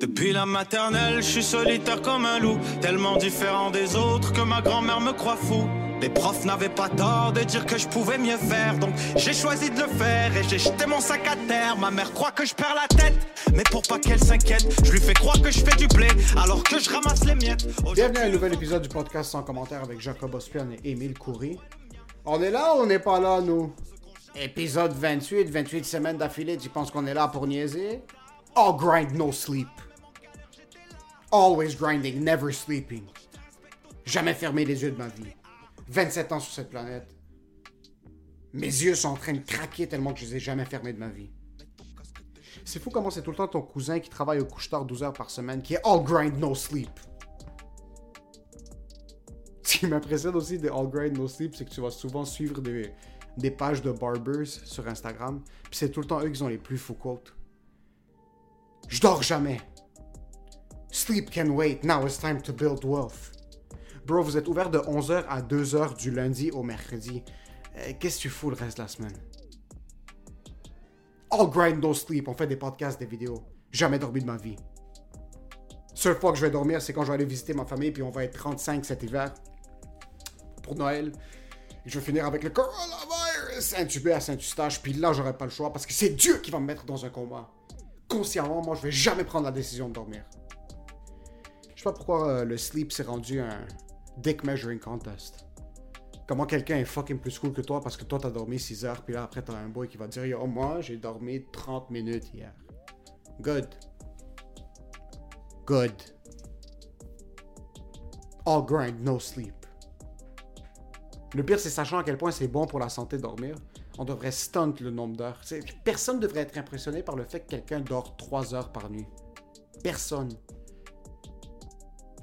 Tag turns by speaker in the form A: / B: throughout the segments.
A: Depuis la maternelle, je suis solitaire comme un loup, tellement différent des autres que ma grand-mère me croit fou. Les profs n'avaient pas tort de dire que je pouvais mieux faire, donc j'ai choisi de le faire et j'ai jeté mon sac à terre. Ma mère croit que je perds la tête, mais pour pas qu'elle s'inquiète, je lui fais croire que je fais du blé alors que je ramasse les miettes.
B: Bienvenue à un nouvel épisode du podcast sans commentaire avec Jacob Ospian et Émile Coury. On est là ou on n'est pas là, nous? Épisode 28, 28 semaines d'affilée, tu penses qu'on est là pour niaiser? All grind, no sleep. Always grinding, never sleeping. Jamais fermé les yeux de ma vie. 27 ans sur cette planète. Mes yeux sont en train de craquer tellement que je les ai jamais fermés de ma vie. C'est fou comment c'est tout le temps ton cousin qui travaille au couche-tard 12 heures par semaine qui est all grind, no sleep. Ce qui m'impressionne aussi de All Grind No Sleep, c'est que tu vas souvent suivre des, des pages de barbers sur Instagram. Puis c'est tout le temps eux qui ont les plus fous quotes. Je dors jamais. Sleep can wait. Now it's time to build wealth. Bro, vous êtes ouvert de 11h à 2h du lundi au mercredi. Euh, Qu'est-ce que tu fous le reste de la semaine? All grind, no sleep. On fait des podcasts, des vidéos. Jamais dormi de ma vie. Seule fois que je vais dormir, c'est quand je vais aller visiter ma famille, puis on va être 35 cet hiver pour Noël. Et je vais finir avec le coronavirus intubé à Saint-Eustache, puis là, j'aurai pas le choix parce que c'est Dieu qui va me mettre dans un combat. Consciemment, moi, je vais jamais prendre la décision de dormir. Je sais pas pourquoi euh, le sleep s'est rendu un dick measuring contest. Comment quelqu'un est fucking plus cool que toi parce que toi t'as dormi 6 heures, puis là après t'as un boy qui va dire Yo, moi j'ai dormi 30 minutes hier. Good. Good. All grind, no sleep. Le pire, c'est sachant à quel point c'est bon pour la santé de dormir. On devrait stunt le nombre d'heures. Personne ne devrait être impressionné par le fait que quelqu'un dort 3 heures par nuit. Personne.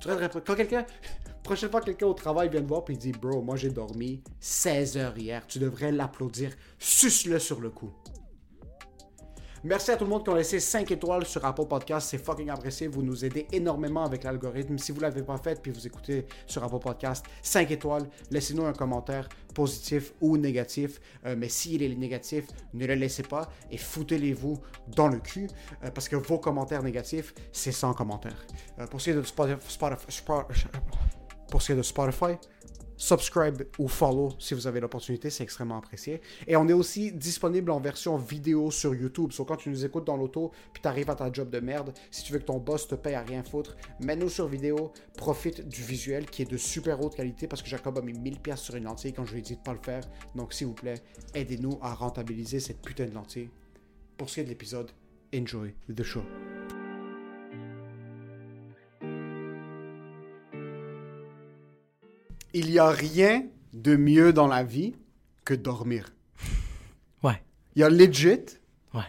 B: Quand quelqu'un. Prochaine fois que quelqu'un au travail vient te voir et dit Bro, moi j'ai dormi 16 heures hier, tu devrais l'applaudir. Suce-le sur le coup. Merci à tout le monde qui ont laissé 5 étoiles sur Apple Podcast. C'est fucking apprécié. Vous nous aidez énormément avec l'algorithme. Si vous ne l'avez pas fait puis vous écoutez sur Apple Podcast, 5 étoiles. Laissez-nous un commentaire positif ou négatif. Euh, mais s'il est négatif, ne le laissez pas et foutez-les-vous dans le cul euh, parce que vos commentaires négatifs, c'est sans commentaire. Euh, pour ce qui est de Spotify, subscribe ou follow si vous avez l'opportunité, c'est extrêmement apprécié. Et on est aussi disponible en version vidéo sur YouTube. So, quand tu nous écoutes dans l'auto, puis tu arrives à ta job de merde, si tu veux que ton boss te paye à rien foutre, mets-nous sur vidéo, profite du visuel qui est de super haute qualité parce que Jacob a mis 1000 pièces sur une lentille quand je lui ai dit de pas le faire. Donc s'il vous plaît, aidez-nous à rentabiliser cette putain de lentille. Pour ce qui est de l'épisode, enjoy the show. Il n'y a rien de mieux dans la vie que dormir.
C: Ouais.
B: Il y a legit.
C: Ouais.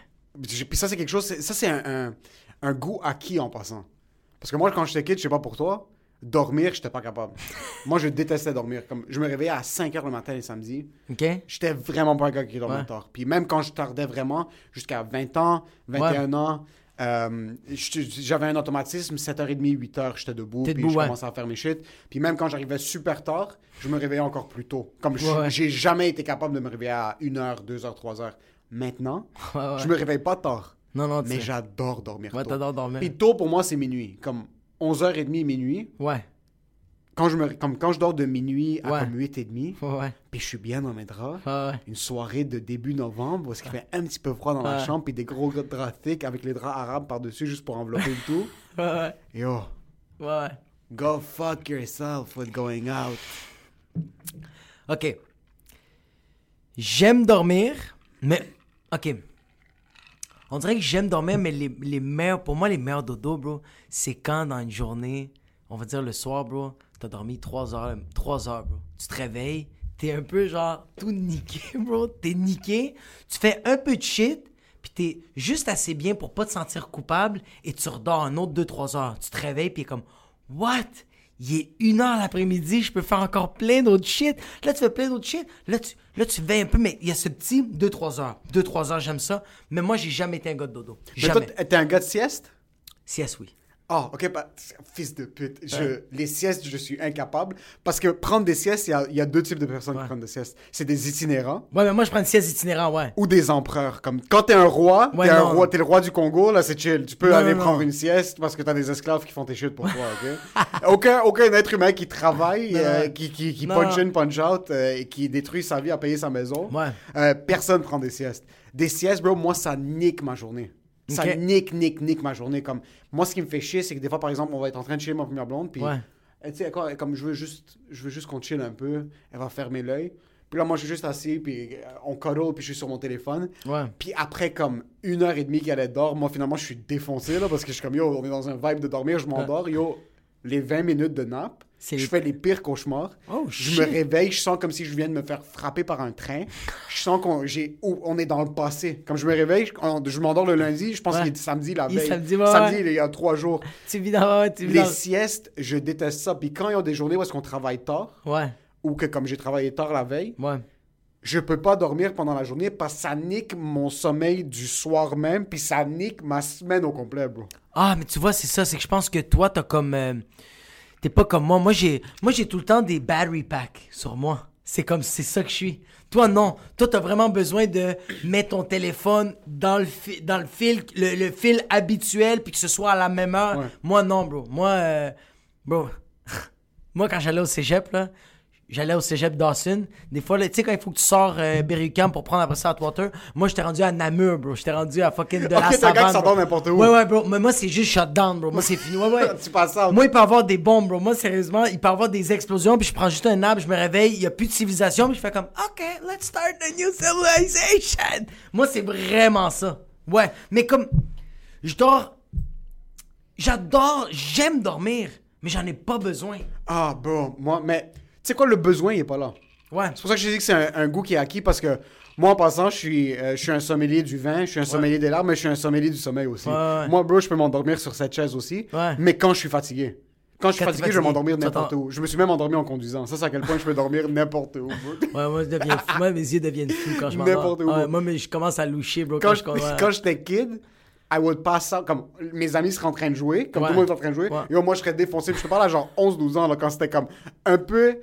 B: Puis ça, c'est quelque chose. Ça, c'est un, un- un goût acquis en passant. Parce que moi, quand j'étais kid, je sais pas pour toi, dormir, j'étais pas capable. moi, je détestais dormir. Comme, je me réveillais à 5 h le matin les samedis.
C: OK?
B: J'étais vraiment pas un gars qui dormait
C: Ouais.
B: tard. Puis même quand je tardais vraiment, jusqu'à 20 ans, 21 ans, euh, j'avais un automatisme, 7h30, 8h, j'étais debout, puis
C: debout,
B: je
C: ouais.
B: commençais à faire mes shit. Puis même quand j'arrivais super tard, je me réveillais encore plus tôt. Comme je-
C: Ouais,
B: j'ai jamais été capable de me réveiller à 1h, 2h, 3h. Maintenant,
C: Ouais,
B: je me réveille pas tard.
C: Non, non,
B: Mais j'adore dormir tôt.
C: dormir.
B: Puis tôt, pour moi, c'est minuit. Comme 11h30, minuit.
C: Ouais.
B: Quand je, me, comme quand je dors de minuit à
C: Ouais.
B: comme 8 et demi,
C: Ouais.
B: puis je suis bien dans mes draps,
C: Ouais.
B: une soirée de début novembre, où il fait un petit peu froid dans la chambre, puis des gros draps thick avec les draps arabes par-dessus juste pour envelopper le tout.
C: Ouais.
B: Et oh,
C: Ouais.
B: go fuck yourself with going out.
C: OK. J'aime dormir, mais... OK. On dirait que j'aime dormir, mais les, les meilleurs... Pour moi, les meilleurs dodo, bro, c'est quand dans une journée, on va dire le soir, bro, t'as dormi 3 heures, 3 heures, bro. Tu te réveilles, t'es un peu genre tout niqué, bro. T'es niqué, tu fais un peu de shit, puis t'es juste assez bien pour pas te sentir coupable, et tu redors un autre 2-3 heures. Tu te réveilles, puis comme... What? Il est une heure l'après-midi, je peux faire encore plein d'autres shit. Là, tu fais plein d'autres shit. Là, tu, là, tu veilles un peu, mais il y a ce petit 2-3 heures. 2-3 heures, j'aime ça. Mais moi, j'ai jamais été un gars de dodo.
B: Mais
C: Jamais.
B: t'es un gars de sieste?
C: Sieste, oui.
B: Ah, ok, bah, fils de pute. Je, Les siestes, je suis incapable. Parce que prendre des siestes, il y a, il y a deux types de personnes qui prennent des siestes. C'est des itinérants
C: Ouais, mais moi, je prends une sieste itinérant, ouais.
B: ou des empereurs. Comme quand t'es un roi,
C: Ouais,
B: t'es un
C: non,
B: roi,
C: non.
B: t'es le roi du Congo, là, c'est chill. Tu peux
C: Non,
B: aller prendre une sieste parce que t'as des esclaves qui font tes shit pour toi, ok? aucun, aucun être humain qui travaille, euh, qui, qui, qui punch in, punch out euh, et qui détruit sa vie à payer sa maison.
C: Ouais.
B: Euh, personne prend des siestes. Des siestes, bro, moi, ça nique ma journée. Ça
C: Ok.
B: nique, nique, nique ma journée. Comme, moi, ce qui me fait chier, c'est que des fois, par exemple, on va être en train de chiller ma première blonde, puis,
C: Ouais.
B: tu sais, quoi, comme je veux juste, je veux juste qu'on chill un peu, elle va fermer l'œil. Puis là, moi, je suis juste assis, puis euh, on cuddle, puis je suis sur mon téléphone.
C: Ouais.
B: Puis après, comme une heure et demie qu'elle est dort, moi, finalement, je suis défoncé, là, parce que je suis comme, yo, on est dans un vibe de dormir, je m'endors, yo, les 20 minutes de nap,
C: C'est
B: je fais les pires cauchemars.
C: Oh,
B: je
C: shit.
B: me réveille, je sens comme si je viens de me faire frapper par un train. Je sens qu'on ou- on est dans le passé. Comme je me réveille, je, m'endors le lundi, je pense
C: Ouais.
B: qu'il est samedi la
C: Il
B: veille.
C: samedi, ouais,
B: samedi,
C: ouais.
B: il y a trois jours.
C: Tu vis dans... Tu vis
B: Les
C: dans...
B: siestes, je déteste ça. Puis quand il y a des journées où est-ce qu'on travaille tard, ou que comme j'ai travaillé tard la veille, je peux pas dormir pendant la journée parce que ça nique mon sommeil du soir même, puis ça nique ma semaine au complet, bro.
C: Ah, mais tu vois, c'est ça. C'est que je pense que toi, t'as comme... euh, T'es pas comme moi. Moi, j'ai moi j'ai tout le temps des battery packs sur moi. C'est comme... C'est ça que je suis. Toi, non. Toi, t'as vraiment besoin de mettre ton téléphone dans le, fi- dans le fil le, le fil habituel puis que ce soit à la même heure.
B: Ouais.
C: Moi, non, bro. Moi, euh, bro... moi, quand j'allais au cégep, là... J'allais au cégep Dawson. Des fois, tu sais, quand il faut que tu sors euh, Berry-UQAM pour prendre après ça Atwater, moi, j'étais rendu à Namur, bro. J'étais rendu à fucking de
B: Ok,
C: la
B: un gars qui
C: savane.
B: s'endort n'importe où.
C: Ouais, ouais, bro. Mais moi, c'est juste shutdown, bro. Moi, c'est fini. Ouais, ouais.
B: Tu passes ça.
C: Moi, il peut y avoir des bombes, bro. Moi, sérieusement, il peut y avoir des explosions, puis je prends juste un arbre, je me réveille, il n'y a plus de civilisation, puis je fais comme, OK, let's start a new civilization. Moi, c'est vraiment ça. Ouais. Mais comme, je dors. J'adore, j'aime dormir, mais j'en ai pas besoin.
B: Ah, bro, moi, mais sais quoi, le besoin, il est pas là?
C: Ouais.
B: C'est pour ça que je dis que c'est un, un goût qui est acquis parce que moi, en passant, je suis, euh, je suis un sommelier du vin, je suis un sommelier des larmes, mais je suis un sommelier du sommeil aussi.
C: Ouais, ouais.
B: Moi, bro, je peux m'endormir sur cette chaise aussi, mais quand je suis fatigué. Quand je suis
C: Quand t'es
B: fatigué, je vais
C: fatigué,
B: m'endormir n'importe où. Je me suis même endormi en conduisant. Ça, c'est à quel point je peux dormir n'importe où. bro.
C: Ouais, moi, je deviens fou. Moi, mes yeux deviennent fous quand je m'endors.
B: N'importe où.
C: Ouais, moi, mais je commence à loucher, bro.
B: Quand,
C: Quand,
B: je-
C: je,
B: j'étais kid, I would pass out, comme mes amis seraient en train de jouer, comme tout le monde est en train de jouer, et moi je serais défoncé. Je te parle à genre 11-12 ans, là, quand c'était comme un peu,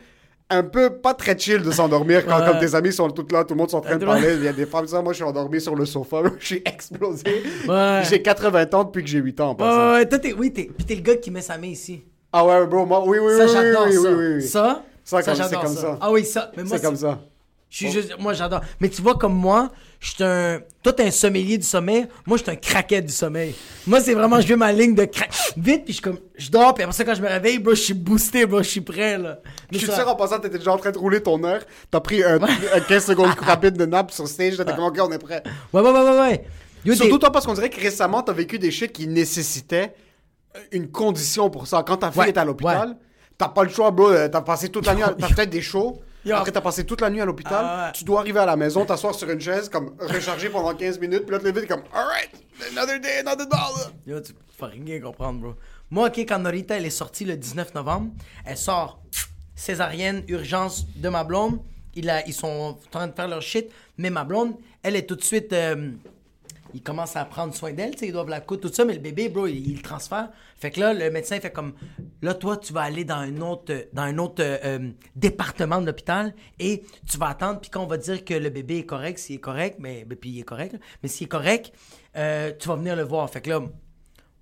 B: un peu pas très chill de s'endormir quand
C: Ouais.
B: comme tes amis sont tous là, tout le monde sont en train de parler, il y a des femmes, ça, moi je suis endormi sur le sofa, je suis explosé.
C: Ouais.
B: J'ai 80 ans depuis que j'ai 8 ans en
C: Ouais, toi, t'es, oui, t'es, puis t'es le gars qui met sa main ici.
B: Ah ouais, bro, moi, oui, oui,
C: Ça,
B: oui, oui,
C: ça.
B: oui, oui, oui.
C: Ça,
B: Ça, comme-
C: j'adore
B: c'est comme ça.
C: Ah oui, ça. Mais moi,
B: C'est comme ça.
C: Je suis juste, moi, j'adore. Mais tu vois, comme moi, je suis un. Toi, t'es un sommelier du sommeil. Moi, je suis un craquet du sommeil. Moi, c'est vraiment, je vais ma ligne de crack. Vite, puis je comme. Je dors, puis après ça, quand je me réveille, bro, je suis boosté, bro, je suis prêt, là. Mais
B: Je suis
C: ça-
B: sûr en passant, t'étais déjà en train de rouler ton heure, t'as pris un, un 15 secondes rapide de nap sur stage, t'étais comme ok, on est prêt.
C: Ouais, ouais, ouais, ouais, ouais. Yo,
B: Surtout toi, parce qu'on dirait que récemment, t'as vécu des shit qui nécessitaient une condition pour ça. Quand ta fille
C: Ouais,
B: est à l'hôpital,
C: ouais.
B: t'as pas le choix, bro. euh, T'as passé toute la nuit, à- t'as peut-être des shows.
C: Yo.
B: Après, t'as passé toute la nuit à l'hôpital.
C: Ah ouais.
B: Tu dois arriver à la maison, t'asseoir sur une chaise, comme recharger pendant 15 minutes, puis là, te lever, t'es comme, alright, another day, another dollar.
C: Yo, tu peux rien comprendre, bro. Moi, ok, quand Norita, elle est sortie le 19 novembre, elle sort césarienne, urgence de ma blonde. Il a, ils sont en train de faire leur shit, mais ma blonde, elle est tout de suite. euh, ils commencent à prendre soin d'elle, tu sais, ils doivent la coudre, tout ça, mais le bébé, bro, il, il le transfère. Fait que là, le médecin fait comme, là, toi, tu vas aller dans un autre, dans un autre euh, euh, département de l'hôpital et tu vas attendre, puis quand on va dire que le bébé est correct, s'il est correct, mais, ben, puis il est correct, mais s'il est correct, euh, tu vas venir le voir. Fait que là,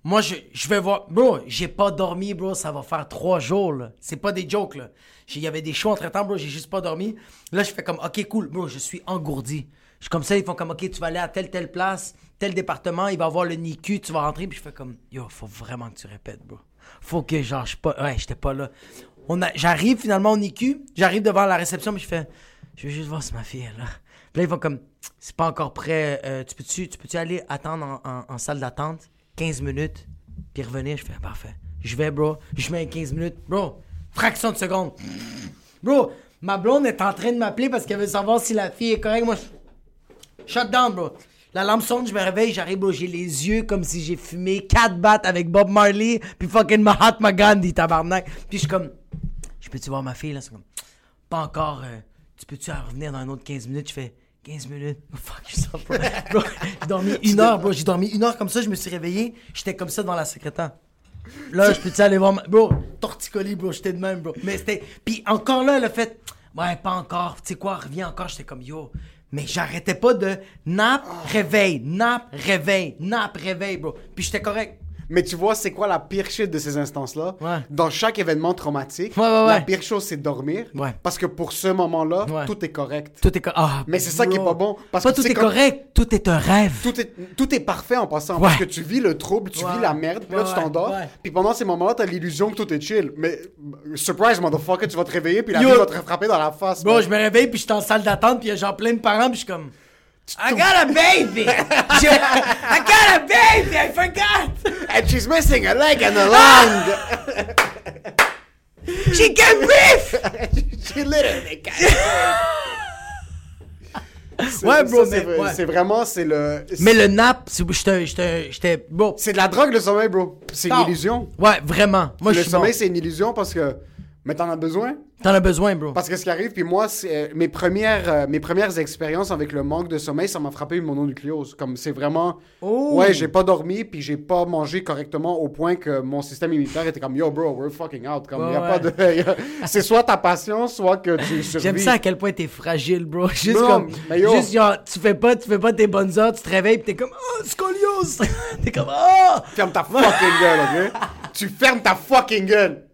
C: Moi, je, vais voir. Bro, j'ai pas dormi, bro. Ça va faire trois jours, là. C'est pas des jokes, là. Il y avait des shows entre temps, bro. J'ai juste pas dormi. Là, je fais comme, OK, cool, bro. Je suis engourdi. Je comme ça, ils font comme, OK, tu vas aller à telle, telle place, tel département, il va avoir le NICU, tu vas rentrer. Puis je fais comme, yo, faut vraiment que tu répètes, bro. Faut que, genre, je pas. Ouais, j'étais pas là. On a... J'arrive finalement au NICU, j'arrive devant la réception, puis je fais, je veux juste voir si ma fille est là. Puis là, ils font comme, c'est pas encore prêt, euh, tu peux-tu tu peux aller attendre en, en- en salle d'attente 15 minutes, puis revenir? Je fais, parfait. Je vais, bro, je mets 15 minutes, bro, fraction de seconde. Bro, ma blonde est en train de m'appeler parce qu'elle veut savoir si la fille est correcte. Moi, je... shut down, bro. La lampe sonne, je me réveille, j'arrive, bro, j'ai les yeux comme si j'ai fumé 4 battes avec Bob Marley, puis fucking Mahatma Gandhi, tabarnak. Puis je suis comme, je peux-tu voir ma fille, là? C'est comme, pas encore, euh, tu peux-tu revenir dans un autre 15 minutes? Je fais, 15 minutes? Oh, fuck yourself, bro. Bro, j'ai dormi une heure, bro, j'ai dormi une heure comme ça, je me suis réveillé, j'étais comme ça devant la secrétaire. Là, je peux-tu aller voir ma... Bro, torticolis, bro, j'étais de même, bro. Mais c'était... Puis encore là, le fait... Ouais, pas encore. Tu sais quoi, reviens encore. J'étais comme, yo... Mais j'arrêtais pas de nap, réveil, nap, réveil, nap, réveil, bro. Puis j'étais correct.
B: Mais tu vois, c'est quoi la pire shit de ces instances-là?
C: Ouais.
B: Dans chaque événement traumatique,
C: Ouais, ouais,
B: la pire chose, c'est dormir.
C: Ouais.
B: Parce que pour ce moment-là, tout est correct.
C: Tout est correct. Ah,
B: Mais c'est ça qui est pas bon, parce
C: pas
B: que
C: tout est correct, tout est un rêve.
B: Tout est, tout est parfait en passant.
C: Ouais.
B: Parce que tu vis le trouble, tu vis la merde, puis là, tu t'endors.
C: ouais.
B: Puis pendant ces moments-là, t'as l'illusion que tout est chill. Mais, surprise, motherfucker, tu vas te réveiller, puis la
C: Yo.
B: vie va te frapper dans la face.
C: Bro,
B: man.
C: je me réveille, puis je suis en salle d'attente, puis il y a genre plein de parents, puis je suis comme... I got a baby! I got a baby! I forgot!
B: And she's missing a leg and a lung!
C: She can breathe!
B: She literally can't C'est-
C: Ouais, bro,
B: ça, c'est
C: mais-
B: vrai-
C: ouais.
B: C'est vraiment, c'est le...
C: Mais le nap, c'est- j'étais, bro.
B: C'est de la drogue, le sommeil, bro. C'est une illusion.
C: Ouais, vraiment. Moi,
B: le sommeil, c'est une illusion parce que... Mais t'en as besoin.
C: T'en as besoin, bro.
B: Parce que ce qui arrive, puis moi, c'est, euh, mes, premières, euh, mes premières expériences avec le manque de sommeil, ça m'a frappé une mononucléose. Comme c'est vraiment.
C: Oh.
B: Ouais, j'ai pas dormi, puis j'ai pas mangé correctement au point que mon système immunitaire était comme Yo, bro, we're fucking out. Comme, y a
C: Ouais,
B: pas de. y a- c'est soit ta patience, soit que tu survis.
C: J'aime ça à quel point t'es fragile, bro. Juste
B: Non,
C: comme,
B: mais yo.
C: juste genre, tu fais pas, tu fais pas tes bonnes heures, tu te réveilles, pis t'es comme, oh, scoliose! t'es comme, oh!
B: Ferme ta fucking gueule, ok? tu fermes ta fucking gueule!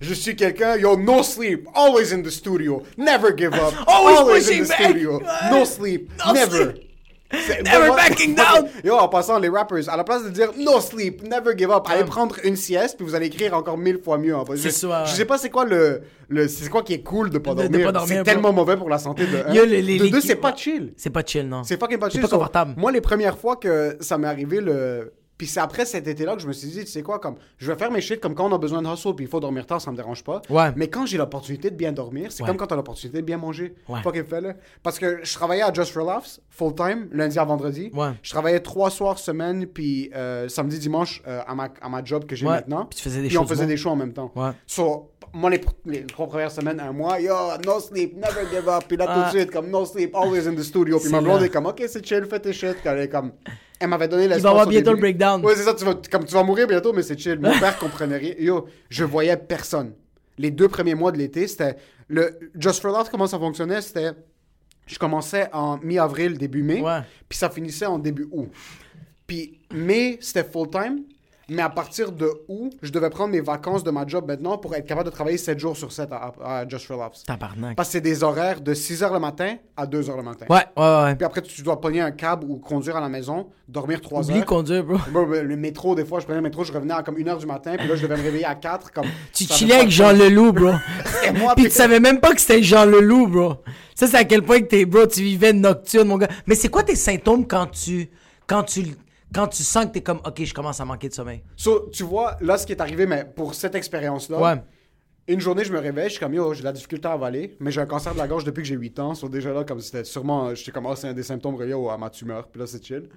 B: Je suis quelqu'un, yo, no sleep, always in the studio, never give up,
C: Always
B: in
C: pushing
B: the
C: back.
B: studio, no sleep,
C: No
B: never.
C: sleep.
B: C'est-
C: Never
B: moi-
C: backing down.
B: Yo, en passant, les rappers, à la place de dire no sleep, never give up, allez prendre une sieste, puis vous allez écrire encore mille fois mieux. fait. Je,
C: C'est ça,
B: je sais pas c'est quoi le, le c'est quoi qui est cool de pas
C: De-
B: dormir.
C: pas dormir,
B: c'est tellement mauvais pour la santé de un.
C: Yo, les- les-
B: de deux, c'est pas chill.
C: C'est pas chill, non.
B: C'est fucking pas
C: C'est
B: chill.
C: pas
B: So,
C: confortable.
B: Moi, les premières fois que ça m'est arrivé, le. Puis c'est après cet été-là que je me suis dit, tu sais quoi, comme, je vais faire mes shit comme quand on a besoin de hustle, puis il faut dormir tard, ça me dérange pas.
C: Ouais.
B: Mais quand j'ai l'opportunité de bien dormir, c'est
C: Ouais.
B: comme quand t'as l'opportunité de bien manger.
C: Ouais.
B: Fucking fais-le. Parce que je travaillais à Just for Laughs, full time, lundi à vendredi. Je travaillais trois soirs semaine, puis euh, samedi, dimanche euh, à, ma, à ma job que j'ai maintenant.
C: Puis tu faisais des
B: Puis on faisait
C: bon.
B: des shows en même temps. So, moi, les, les trois premières semaines, un mois, yo, no sleep, never give up. Puis là, tout
C: Ah.
B: de suite, comme no sleep, always in the studio. Puis ma blonde est comme, ok, c'est chill, fais tes shit. Elle est comme, elle m'avait donné la
C: Il va avoir bientôt le breakdown.
B: Ouais, c'est ça, tu vas, comme tu vas mourir bientôt, mais c'est chill. Mon père comprenait rien. Yo, je voyais personne. Les deux premiers mois de l'été, c'était. Le Just for That, comment ça fonctionnait, c'était. Je commençais en mi-avril, début mai.
C: Ouais.
B: Puis ça finissait en début août. Puis mai, c'était full-time. Mais à partir de août, je devais prendre mes vacances de ma job maintenant pour être capable de travailler 7 jours sur 7 à, à Just for Laughs.
C: Tabarnak.
B: Parce que c'est des horaires de 6 h le matin à 2 h le matin.
C: Ouais, ouais, ouais.
B: Puis après, tu dois pogner un cab ou conduire à la maison, dormir 3
C: Oublie
B: heures.
C: conduire, bro.
B: Bro, le métro, des fois, je prenais le métro, je revenais à comme 1h du matin, puis là, je devais me réveiller à 4. Comme,
C: Tu
B: ça avait
C: chillais
B: pas
C: avec
B: de
C: Jean
B: sens.
C: Leloup, bro.
B: Et moi,
C: Puis
B: puis-
C: tu savais même pas que c'était Jean Leloup, bro. Ça, c'est à quel point que t'es, bro, tu vivais nocturne, mon gars. Mais c'est quoi tes symptômes quand tu, quand tu, quand tu sens que t'es comme, ok, je commence à manquer de sommeil?
B: So, tu vois, là, ce qui est arrivé, mais pour cette expérience-là,
C: Ouais.
B: une journée, je me réveille, je suis comme, yo, j'ai de la difficulté à avaler, mais j'ai un cancer de la gorge depuis que j'ai 8 ans. So, déjà là, comme c'était sûrement, j'étais comme, ah, c'est un des symptômes reliés à ma tumeur, puis là, c'est chill.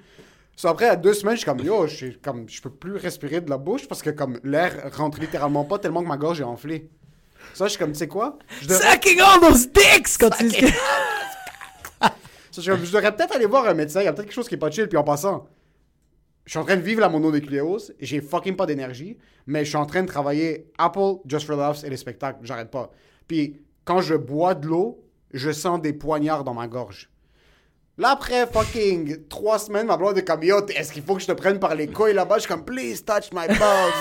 B: So, après, à deux semaines, je suis comme, yo, je suis comme, je peux plus respirer de la bouche parce que, comme, l'air rentre littéralement pas tellement que ma gorge est enflée. Ça, je suis comme, tu sais quoi? Je devrais-
C: Sucking all those dicks! Quand tu
B: Ça, je, suis comme, je devrais peut-être aller voir un médecin, il y a peut-être quelque chose qui est pas chill, puis en passant, je suis en train de vivre la mononucléose, j'ai fucking pas d'énergie, mais je suis en train de travailler Apple, Just for Laughs et les spectacles, j'arrête pas. Puis quand je bois de l'eau, je sens des poignards dans ma gorge. Là, après fucking trois semaines, ma blonde est comme est-ce qu'il faut que je te prenne par les couilles là-bas? Je suis comme Please touch my balls.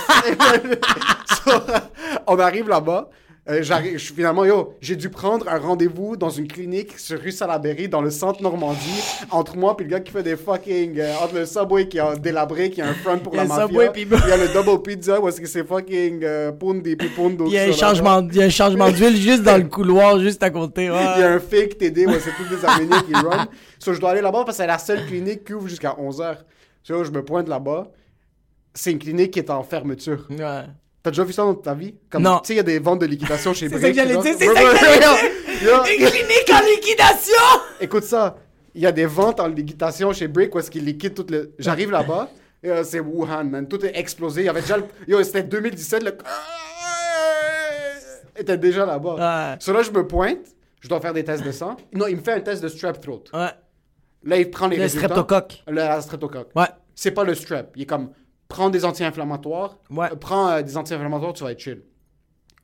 B: On arrive là-bas. Euh, j'arrive, finalement, yo, j'ai dû prendre un rendez-vous dans une clinique sur rue Salaberry, dans le centre Normandie, entre moi puis le gars qui fait des fucking. euh, entre le Subway qui a délabré, qui a un front pour la
C: le
B: mafia.
C: Subway, puis-
B: Il y a le Double Pizza, où est-ce que c'est fucking euh, Pundi puis Pundo.
C: Il y a un changement, il y a un changement d'huile juste dans le couloir, juste à côté. ouais.
B: Il y a un fake TD où c'est tous des Arméniens qui run. So, je dois aller là-bas parce que c'est la seule clinique qui ouvre jusqu'à 11h. So, je me pointe là-bas. C'est une clinique qui est en fermeture.
C: Ouais.
B: T'as déjà vu ça dans ta vie? Comme,
C: Non.
B: Tu sais, il y a des ventes de liquidation chez
C: C'est ça
B: Brick,
C: que j'allais dire, c'est ça que j'allais
B: ouais.
C: Une clinique en liquidation!
B: Écoute ça. Il y a des ventes en liquidation chez Brick où est-ce qu'ils liquident tout le... J'arrive là-bas. euh, c'est Wuhan, man. Tout est explosé. Il y avait déjà le... Yo, c'était 2017. Le... était déjà là-bas.
C: Ouais.
B: So là, je me pointe. Je dois faire des tests de sang. Non, il me fait un test de strep throat.
C: Ouais.
B: Là, il prend les
C: Le
B: résultats.
C: streptocoque.
B: Le streptocoque.
C: Ouais.
B: C'est pas le strep. Il est comme, prends des anti-inflammatoires.
C: Ouais.
B: Euh, prends euh, des anti-inflammatoires, tu vas être chill.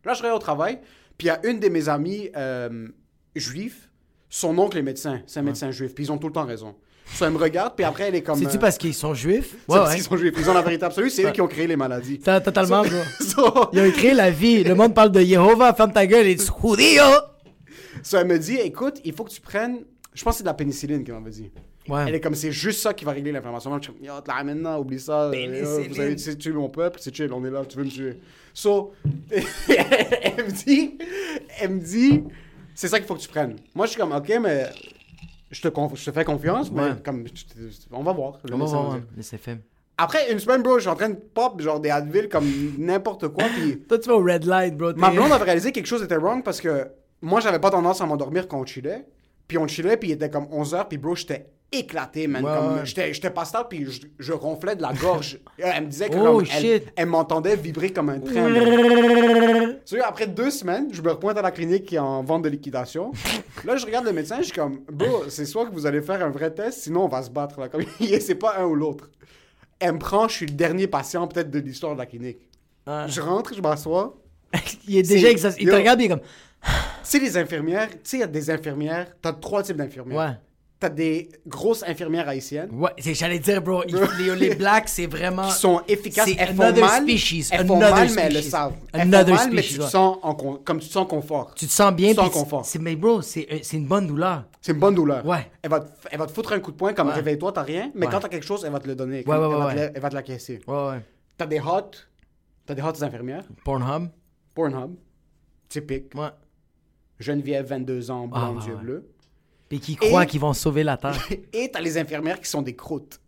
B: Là, je reviens au travail. Puis il y a une de mes amies euh, juifs. Son oncle est médecin. C'est un médecin juif. Puis ils ont tout le temps raison. So, elle me regarde. Puis après, elle est comme...
C: C'est-tu
B: euh,
C: parce qu'ils sont juifs?
B: c'est
C: Ouais,
B: parce qu'ils sont juifs. Ils ont la vérité absolue. C'est eux qui ont créé les maladies.
C: T'as- Totalement,
B: So-
C: Ils ont créé la vie. Le monde parle de Jéhovah, ferme ta gueule et du judío.
B: so, elle me dit, écoute, il faut que tu prennes... Je pense que c'est de la pénicilline qu'elle m'avait dit.
C: Ouais.
B: Elle est comme, c'est juste ça qui va régler l'inflammation. Moi, je suis comme, là, oublie ça. euh,
C: Pénicilline.
B: Vous avez tu sais, tuer mon peuple, c'est chill, on est là, tu veux me tuer. So, elle me dit, elle me dit, c'est ça qu'il faut que tu prennes. Moi, je suis comme, ok, mais je te, conf- je te fais confiance, mais comme, on va voir. Le
C: On va voir, ouais.
B: Après une semaine, bro, je suis en train de pop genre des Advil comme n'importe quoi, puis
C: Toi, tu vas au red light, bro.
B: Ma blonde avait réalisé que quelque chose était wrong parce que moi, j'avais pas tendance à m'endormir quand on chillait. Puis on chillait, puis il était comme 11h, puis bro, j'étais éclaté, man.
C: Ouais,
B: comme,
C: ouais.
B: J'étais, j'étais pas stable, puis je, je ronflais de la gorge. elle me disait que
C: Oh,
B: comme, elle, elle m'entendait vibrer comme un train. après deux semaines, je me repointe à la clinique qui est en vente de liquidation. Là, je regarde le médecin, je suis comme, bro, c'est soit que vous allez faire un vrai test, sinon on va se battre. Là. Comme, c'est pas un ou l'autre. Elle me prend, je suis le dernier patient peut-être de l'histoire de la clinique. Je rentre, je m'assois.
C: il est déjà exhausté. Il te regarde, il est comme.
B: Tu sais, les infirmières, tu sais, il y a des infirmières, t'as trois types d'infirmières.
C: Ouais.
B: T'as des grosses infirmières haïtiennes
C: Ouais, j'allais dire, bro. les, les blacks, c'est vraiment.
B: qui sont efficaces, elles font
C: another
B: mal,
C: species,
B: elles font mal, mais elles le
C: species.
B: savent. Elles font mal, mais
C: species,
B: tu te sens en comme tu te sens confort.
C: Tu te sens bien.
B: Tu te sens confort.
C: Mais bro, c'est euh, c'est une bonne douleur.
B: C'est une bonne douleur.
C: Ouais.
B: Elle va, te, elle va te foutre un coup de poing comme
C: Ouais.
B: réveille-toi, t'as rien, mais
C: Ouais.
B: quand t'as quelque chose, elle va te le donner.
C: Ouais,
B: Comme
C: ouais,
B: elle,
C: ouais,
B: va te
C: ouais.
B: la- elle va te la caisser.
C: Ouais, ouais.
B: T'as des hot, t'as des hot infirmières.
C: Pornhub.
B: Pornhub, typique.
C: Ouais.
B: Geneviève, 22 ans,
C: Ah,
B: blonde,
C: ouais,
B: yeux bleus.
C: Puis qui croient qu'ils vont sauver la Terre.
B: Et t'as les infirmières qui sont des croûtes,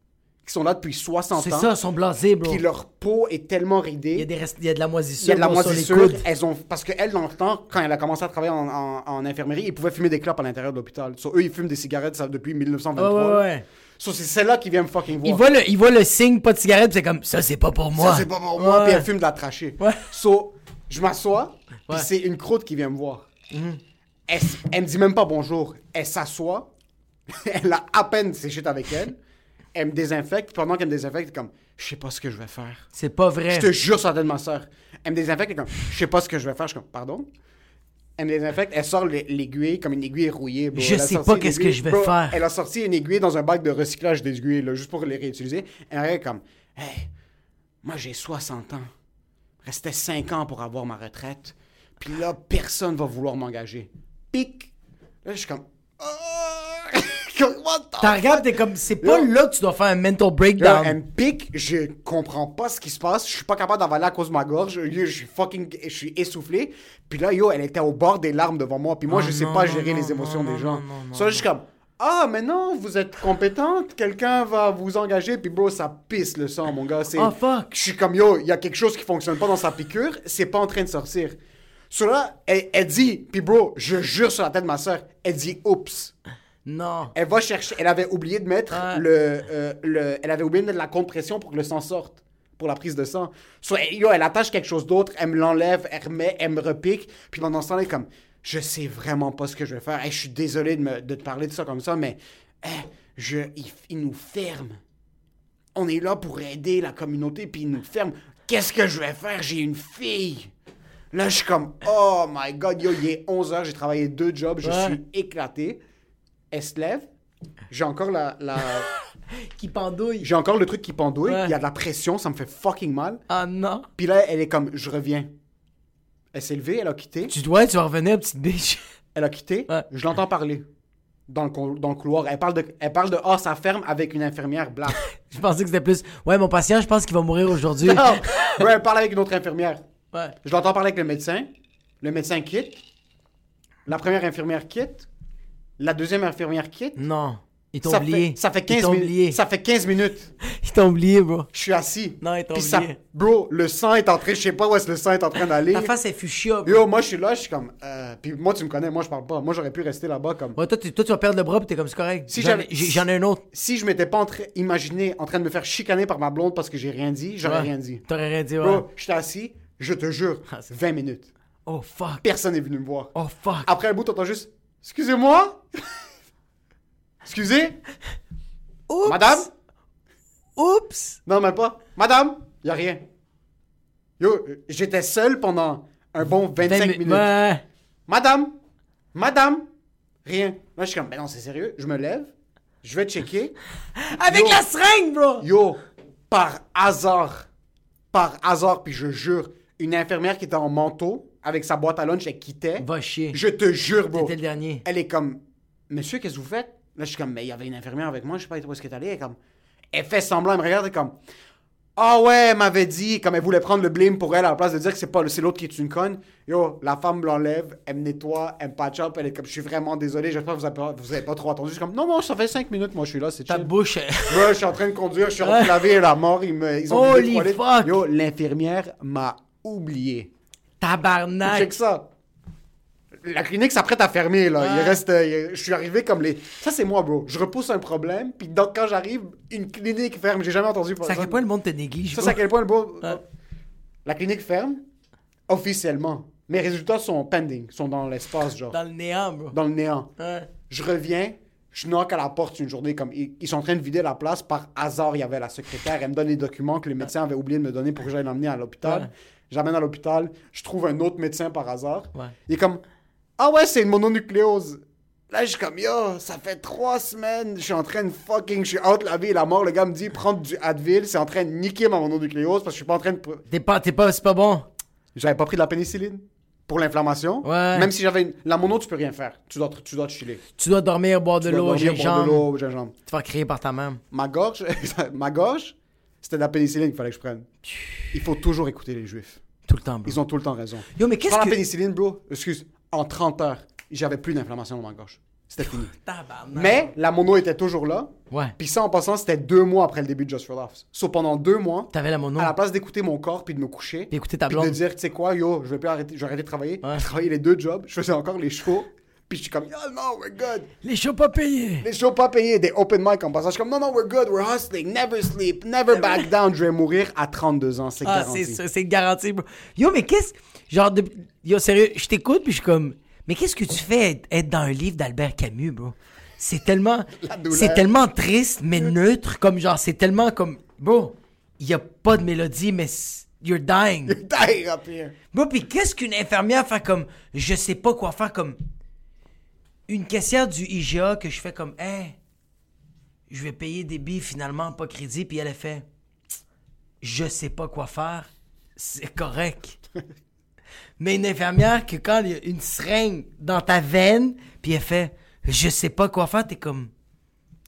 B: qui sont là depuis 60
C: C'est
B: ans.
C: ça, ils sont blasés, bro.
B: Puis leur peau est tellement ridée.
C: Il y, a des rest- il y a de la moisissure,
B: Il y a de la
C: bro, sur les
B: moisissure.
C: coudes.
B: Elles ont, parce qu'elle, dans le temps, quand elle a commencé à travailler en, en- en infirmerie, ils pouvaient fumer des clopes à l'intérieur de l'hôpital. So, eux, ils fument des cigarettes ça, depuis
C: Ouais,
B: 1923.
C: ouais, ouais.
B: So, c'est celle-là qui vient me fucking voir.
C: Il voit, le, signe, pas de cigarette, puis c'est comme, ça, c'est pas pour moi.
B: Ça, c'est pas pour moi.
C: Ouais.
B: Puis elle fume de la trachée.
C: Ouais.
B: So, je m'assois, puis
C: Ouais. Mhm.
B: c'est une croûte qui vient me voir. Elle, elle me dit même pas bonjour. Elle s'assoit. elle a à peine séché avec elle. Elle me désinfecte. Pendant qu'elle me désinfecte, elle est comme, je sais pas ce que je vais faire.
C: C'est pas vrai.
B: Je te jure sur la tête de ma soeur. Elle me désinfecte, elle est comme, je sais pas ce que je vais faire. Je suis comme, pardon? Elle me désinfecte, elle sort l'ai- l'aiguille comme une aiguille rouillée. bro.
C: Je
B: Elle
C: sais pas qu'est-ce que je vais
B: bro,
C: faire.
B: Elle a sorti une aiguille dans un bac de recyclage d'aiguilles, juste pour les réutiliser. Elle est comme, hey, moi j'ai 60 ans. Restait 5 ans pour avoir ma retraite. Puis là, personne va vouloir m'engager. Pic. Là, je suis comme, oh!
C: T'as regardé, t'es comme, c'est pas
B: Yo.
C: là que tu dois faire un mental
B: Là,
C: breakdown.
B: elle me pique, je comprends pas ce qui se passe, je suis pas capable d'avaler à cause de ma gorge, je suis fucking, je suis essoufflé. Puis là, yo, elle était au bord des larmes devant moi, puis moi,
C: Oh
B: je sais
C: non,
B: pas gérer
C: non,
B: les émotions
C: non,
B: des gens. Ça, je suis comme, ah, mais non, vous êtes compétente, quelqu'un va vous engager, puis bro, ça pisse le sang, mon gars. C'est,
C: Oh, fuck.
B: Je suis comme, yo, il y a quelque chose qui fonctionne pas dans sa piqûre, c'est pas en train de sortir. Là, elle, elle dit, puis bro, je jure sur la tête de ma soeur, elle dit, oups.
C: Non.
B: Elle va chercher. Elle avait oublié de mettre le, euh, le. Elle avait oublié de mettre la compression pour que le sang sorte. Pour la prise de sang. So, elle- yo, elle attache quelque chose d'autre, elle me l'enlève, elle remet, elle me repique. Puis pendant ce temps-là, elle est comme. Je sais vraiment pas ce que je vais faire. Hey, je suis désolé de, me- de te parler de ça comme ça, mais. hey, je, il, il nous ferme. On est là pour aider la communauté, puis il nous ferme. Qu'est-ce que je vais faire? J'ai une fille. Là, je suis comme, oh my god, yo, il est 11h, j'ai travaillé deux jobs, je
C: Ouais.
B: suis éclaté. Elle se lève, J'ai encore la, la-
C: Qui pendouille.
B: j'ai encore le truc qui pendouille.
C: Ouais.
B: Il y a de la pression, ça me fait fucking mal.
C: Ah non.
B: Puis là, elle est comme, je reviens. Elle s'est levée, elle a quitté.
C: Tu dois, tu vas revenir, petite biche.
B: Elle a quitté.
C: Ouais.
B: Je l'entends parler dans le, dans le couloir. Elle parle de, elle parle de, ah, ça ferme avec une infirmière blanche.
C: Je pensais que c'était plus. Ouais, mon patient, je pense qu'il va mourir aujourd'hui.
B: non! Ouais, elle parle avec une autre infirmière.
C: Ouais.
B: Je l'entends parler avec le médecin. Le médecin quitte. La première infirmière quitte. La deuxième infirmière quitte.
C: Non. Ils t'ont
B: Ça
C: oublié.
B: fait, ça fait
C: Ils
B: 15
C: t'ont
B: minutes.
C: oublié.
B: Ça fait 15 minutes.
C: Ils t'ont oublié, bro.
B: Je suis assis.
C: Non, ils t'ont
B: Puis ça-
C: oublié.
B: Bro, le sang est en train, je sais pas où est-ce que le sang est en train d'aller.
C: Ta face est fuchsia, bro.
B: Yo, moi je suis là, je suis comme. Euh... Puis moi, tu me connais, moi je parle pas. Moi j'aurais pu rester là-bas comme.
C: Ouais, toi, tu, toi, tu vas perdre le bras, pis t'es comme c'est correct.
B: Si
C: J'en ai- j'ai- j'en ai un autre.
B: Si je m'étais pas en imaginé en train de me faire chicaner par ma blonde parce que j'ai rien dit, j'aurais
C: Ouais.
B: rien dit.
C: T'aurais rien dit, ouais.
B: Bro, j'étais assis, je te jure,
C: Ah, c'est-
B: 20 minutes.
C: Oh fuck.
B: Personne n'est venu me voir.
C: Oh fuck.
B: Après un bout, t'entends juste Excusez-moi? Excusez?
C: Oups.
B: Madame?
C: Oups.
B: Non, même pas. Madame? Y a rien. Yo, j'étais seul pendant un bon 25
C: Vingt mi-
B: minutes.
C: Ouais.
B: Madame? Madame? Rien. Là, je suis comme, ben non, c'est sérieux. Je me lève, je vais checker.
C: Avec
B: Yo.
C: la seringue, bro.
B: Yo, par hasard, par hasard, puis je jure, une infirmière qui était en manteau, avec sa boîte à lunch, elle quittait.
C: Va chier.
B: Je te jure, bro.
C: C'était le dernier.
B: Elle est comme, monsieur, qu'est-ce que vous faites? Là, je suis comme, mais il y avait une infirmière avec moi, je sais pas où est-ce qu'elle est allée. Elle est comme, elle fait semblant, elle me regarde, elle est comme, ah ouais, elle m'avait dit, comme elle voulait prendre le blame pour elle, à la place de dire que c'est pas c'est l'autre qui est une conne. Yo, la femme l'enlève, elle me nettoie, elle me patch up, elle est comme, je suis vraiment désolé, j'espère que vous avez pas, vous avez pas trop attendu. Je suis comme, non, non, ça fait 5 minutes, moi, je suis là, c'est
C: Ta
B: chill.
C: bouche.
B: Moi, je suis en train de conduire, je suis en train de laver la mort, ils, me, ils ont
C: Holy fuck!
B: Yo, l'infirmière m'a oublié.
C: Tabarnak.
B: Check ça. La clinique s'apprête à fermer, là. Il reste... euh, je suis arrivé comme les... Ça, c'est moi, bro. Je repousse un problème, puis donc, quand j'arrive, une clinique ferme. J'ai jamais entendu
C: C'est à quel point le monde te néglige,
B: Ça, c'est à quel point le bro...
C: Ouais.
B: La clinique ferme, officiellement. Mes résultats sont pending, sont dans l'espace, genre.
C: Dans le néant, bro.
B: Dans le néant.
C: Ouais.
B: Je reviens, je knock à la porte une journée comme ils, ils sont en train de vider la place par hasard. Il y avait la secrétaire, elle me donne les documents que le médecin avait oublié de me donner pour que j'aille l'emmener à l'hôpital.
C: Ouais.
B: J'amène à l'hôpital, je trouve un autre médecin par hasard.
C: Ouais.
B: Il est comme ah ouais c'est une mononucléose. Là je suis comme yo ça fait trois semaines je suis en train de fucking je suis entre la vie et la mort. Le gars me dit prendre du Advil c'est en train de niquer ma mononucléose parce que je suis pas en train de
C: T'es pas, t'es pas, c'est pas bon.
B: j'avais pas pris de la pénicilline pour l'inflammation.
C: Ouais.
B: Même si j'avais une... la mono tu peux rien faire. Tu dois te- tu dois te chiller.
C: Tu dois dormir, boire de l'eau,
B: dormir, boire de l'eau,
C: gingembre.
B: gingembre.
C: Tu vas crier par ta main.
B: Ma gorge, ma gorge, c'était de la pénicilline qu'il fallait que je prenne. Il faut toujours écouter les juifs.
C: Tout le temps, bro.
B: Ils ont tout le temps raison.
C: Yo, mais qu'est-ce
B: la
C: que...
B: pénicilline, bro. Excuse. En 30 heures, j'avais plus d'inflammation dans ma gorge. C'était fini. Mais la mono était toujours là.
C: Ouais.
B: Puis ça, en passant, c'était deux mois après le début de Just for Laughs. So, pendant deux mois,
C: T'avais la mono.
B: à la place d'écouter mon corps puis de me coucher,
C: Puis écouter ta
B: puis de dire, tu sais quoi, yo, je vais plus arrêter, je vais arrêter de travailler.
C: Ouais.
B: Je travaillais les deux jobs, je faisais encore les shows. Puis je suis comme, yo, non, we're good.
C: Les shows pas payés.
B: Les shows pas payés, des open mic en passant. Je suis comme, non, non, we're good, we're hustling, never sleep, never back down. Je vais mourir à 32 ans, c'est
C: Ah,
B: garanti.
C: c'est ça, c'est garanti, bro. Yo, mais qu'est-ce... Genre, de... yo, sérieux, je t'écoute, puis je suis comme... Mais qu'est-ce que tu fais être, dans un livre d'Albert Camus, bro? C'est tellement... C'est tellement triste, mais neutre, comme genre, c'est tellement comme... Bro, il y a pas de mélodie, mais... You're dying.
B: Die up here.
C: Bro, puis qu'est-ce qu'une infirmière fait comme... Je sais pas quoi faire, comme... Une caissière du IGA que je fais comme... Hey, je vais payer des billes finalement, pas crédit, puis elle a fait... Je sais pas quoi faire, c'est correct. Mais une infirmière que quand il y a une seringue dans ta veine, puis elle fait... Je sais pas quoi faire, t'es comme...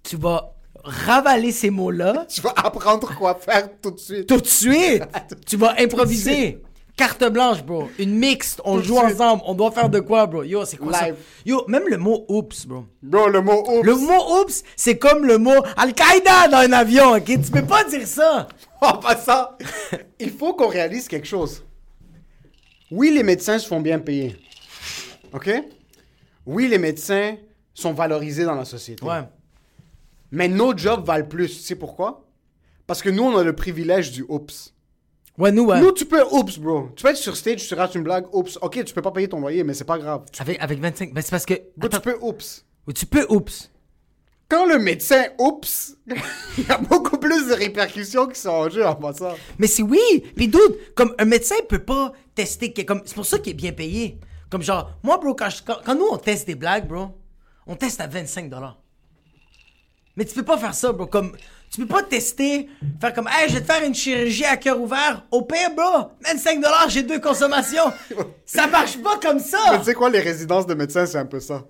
C: Tu vas ravaler ces mots-là
B: Tu vas apprendre quoi faire tout de suite.
C: tout de suite. tu vas improviser. Carte blanche, bro. Une mixte. On joue
B: suite.
C: ensemble. On doit faire de quoi, bro? Yo, c'est quoi
B: Live.
C: ça? Yo, même le mot oups, bro.
B: Bro, le mot oups.
C: Le mot oups, c'est comme le mot Al-Qaïda dans un avion, ok? Tu peux pas dire ça.
B: En passant, il faut qu'on réalise quelque chose. Oui, les médecins se font bien payer. OK? Oui, les médecins sont valorisés dans la société.
C: Ouais.
B: Mais nos jobs valent plus. Tu sais pourquoi? Parce que nous, on a le privilège du oups.
C: Ouais, nous, ouais.
B: Nous, tu peux oups, bro. Tu peux être sur stage, tu rates une blague, oups. OK, tu peux pas payer ton loyer, mais c'est pas grave. Tu,
C: Avec, avec 25. Ben, c'est parce que.
B: bro, tu peux oups.
C: tu peux oups.
B: Quand le médecin oups, il y a beaucoup plus de répercussions qui sont en jeu en passant.
C: Mais c'est oui. Puis dude, comme un médecin peut pas tester. Comme, c'est pour ça qu'il est bien payé. Comme genre, moi, bro, quand, je- quand, quand nous on teste des blagues, bro, on teste à 25 dollars. Mais tu peux pas faire ça, bro. Comme, tu peux pas tester, faire comme, hey, je vais te faire une chirurgie à cœur ouvert. Au pire, bro, même 5 j'ai deux consommations. ça marche pas comme
B: Mais
C: ça.
B: tu sais quoi, les résidences de médecins, c'est un peu ça.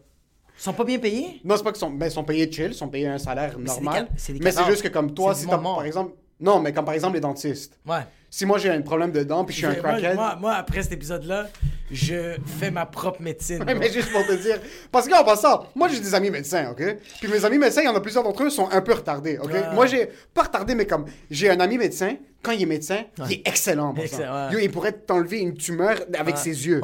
C: Ils sont pas bien payés?
B: Non, c'est pas qu'ils sont, mais ils sont payés chill, ils sont payés un salaire
C: Mais c'est des
B: normal.
C: c'est
B: Mais c'est juste que comme toi, si par exemple, non, mais comme par exemple les dentistes.
C: Ouais.
B: Si moi j'ai un problème de dents puis je suis un crackhead.
C: moi, moi, après cet épisode-là, je fais ma propre médecine.
B: Ouais, mais juste pour te dire. Parce qu'en passant, moi j'ai des amis médecins, ok? Puis mes amis médecins, il y en a plusieurs d'entre eux sont un peu retardés, ok? Moi j'ai pas retardé, mais comme j'ai un ami médecin, quand il est médecin, il est excellent.
C: ouais.
B: Yo, il pourrait t'enlever une tumeur avec ses yeux.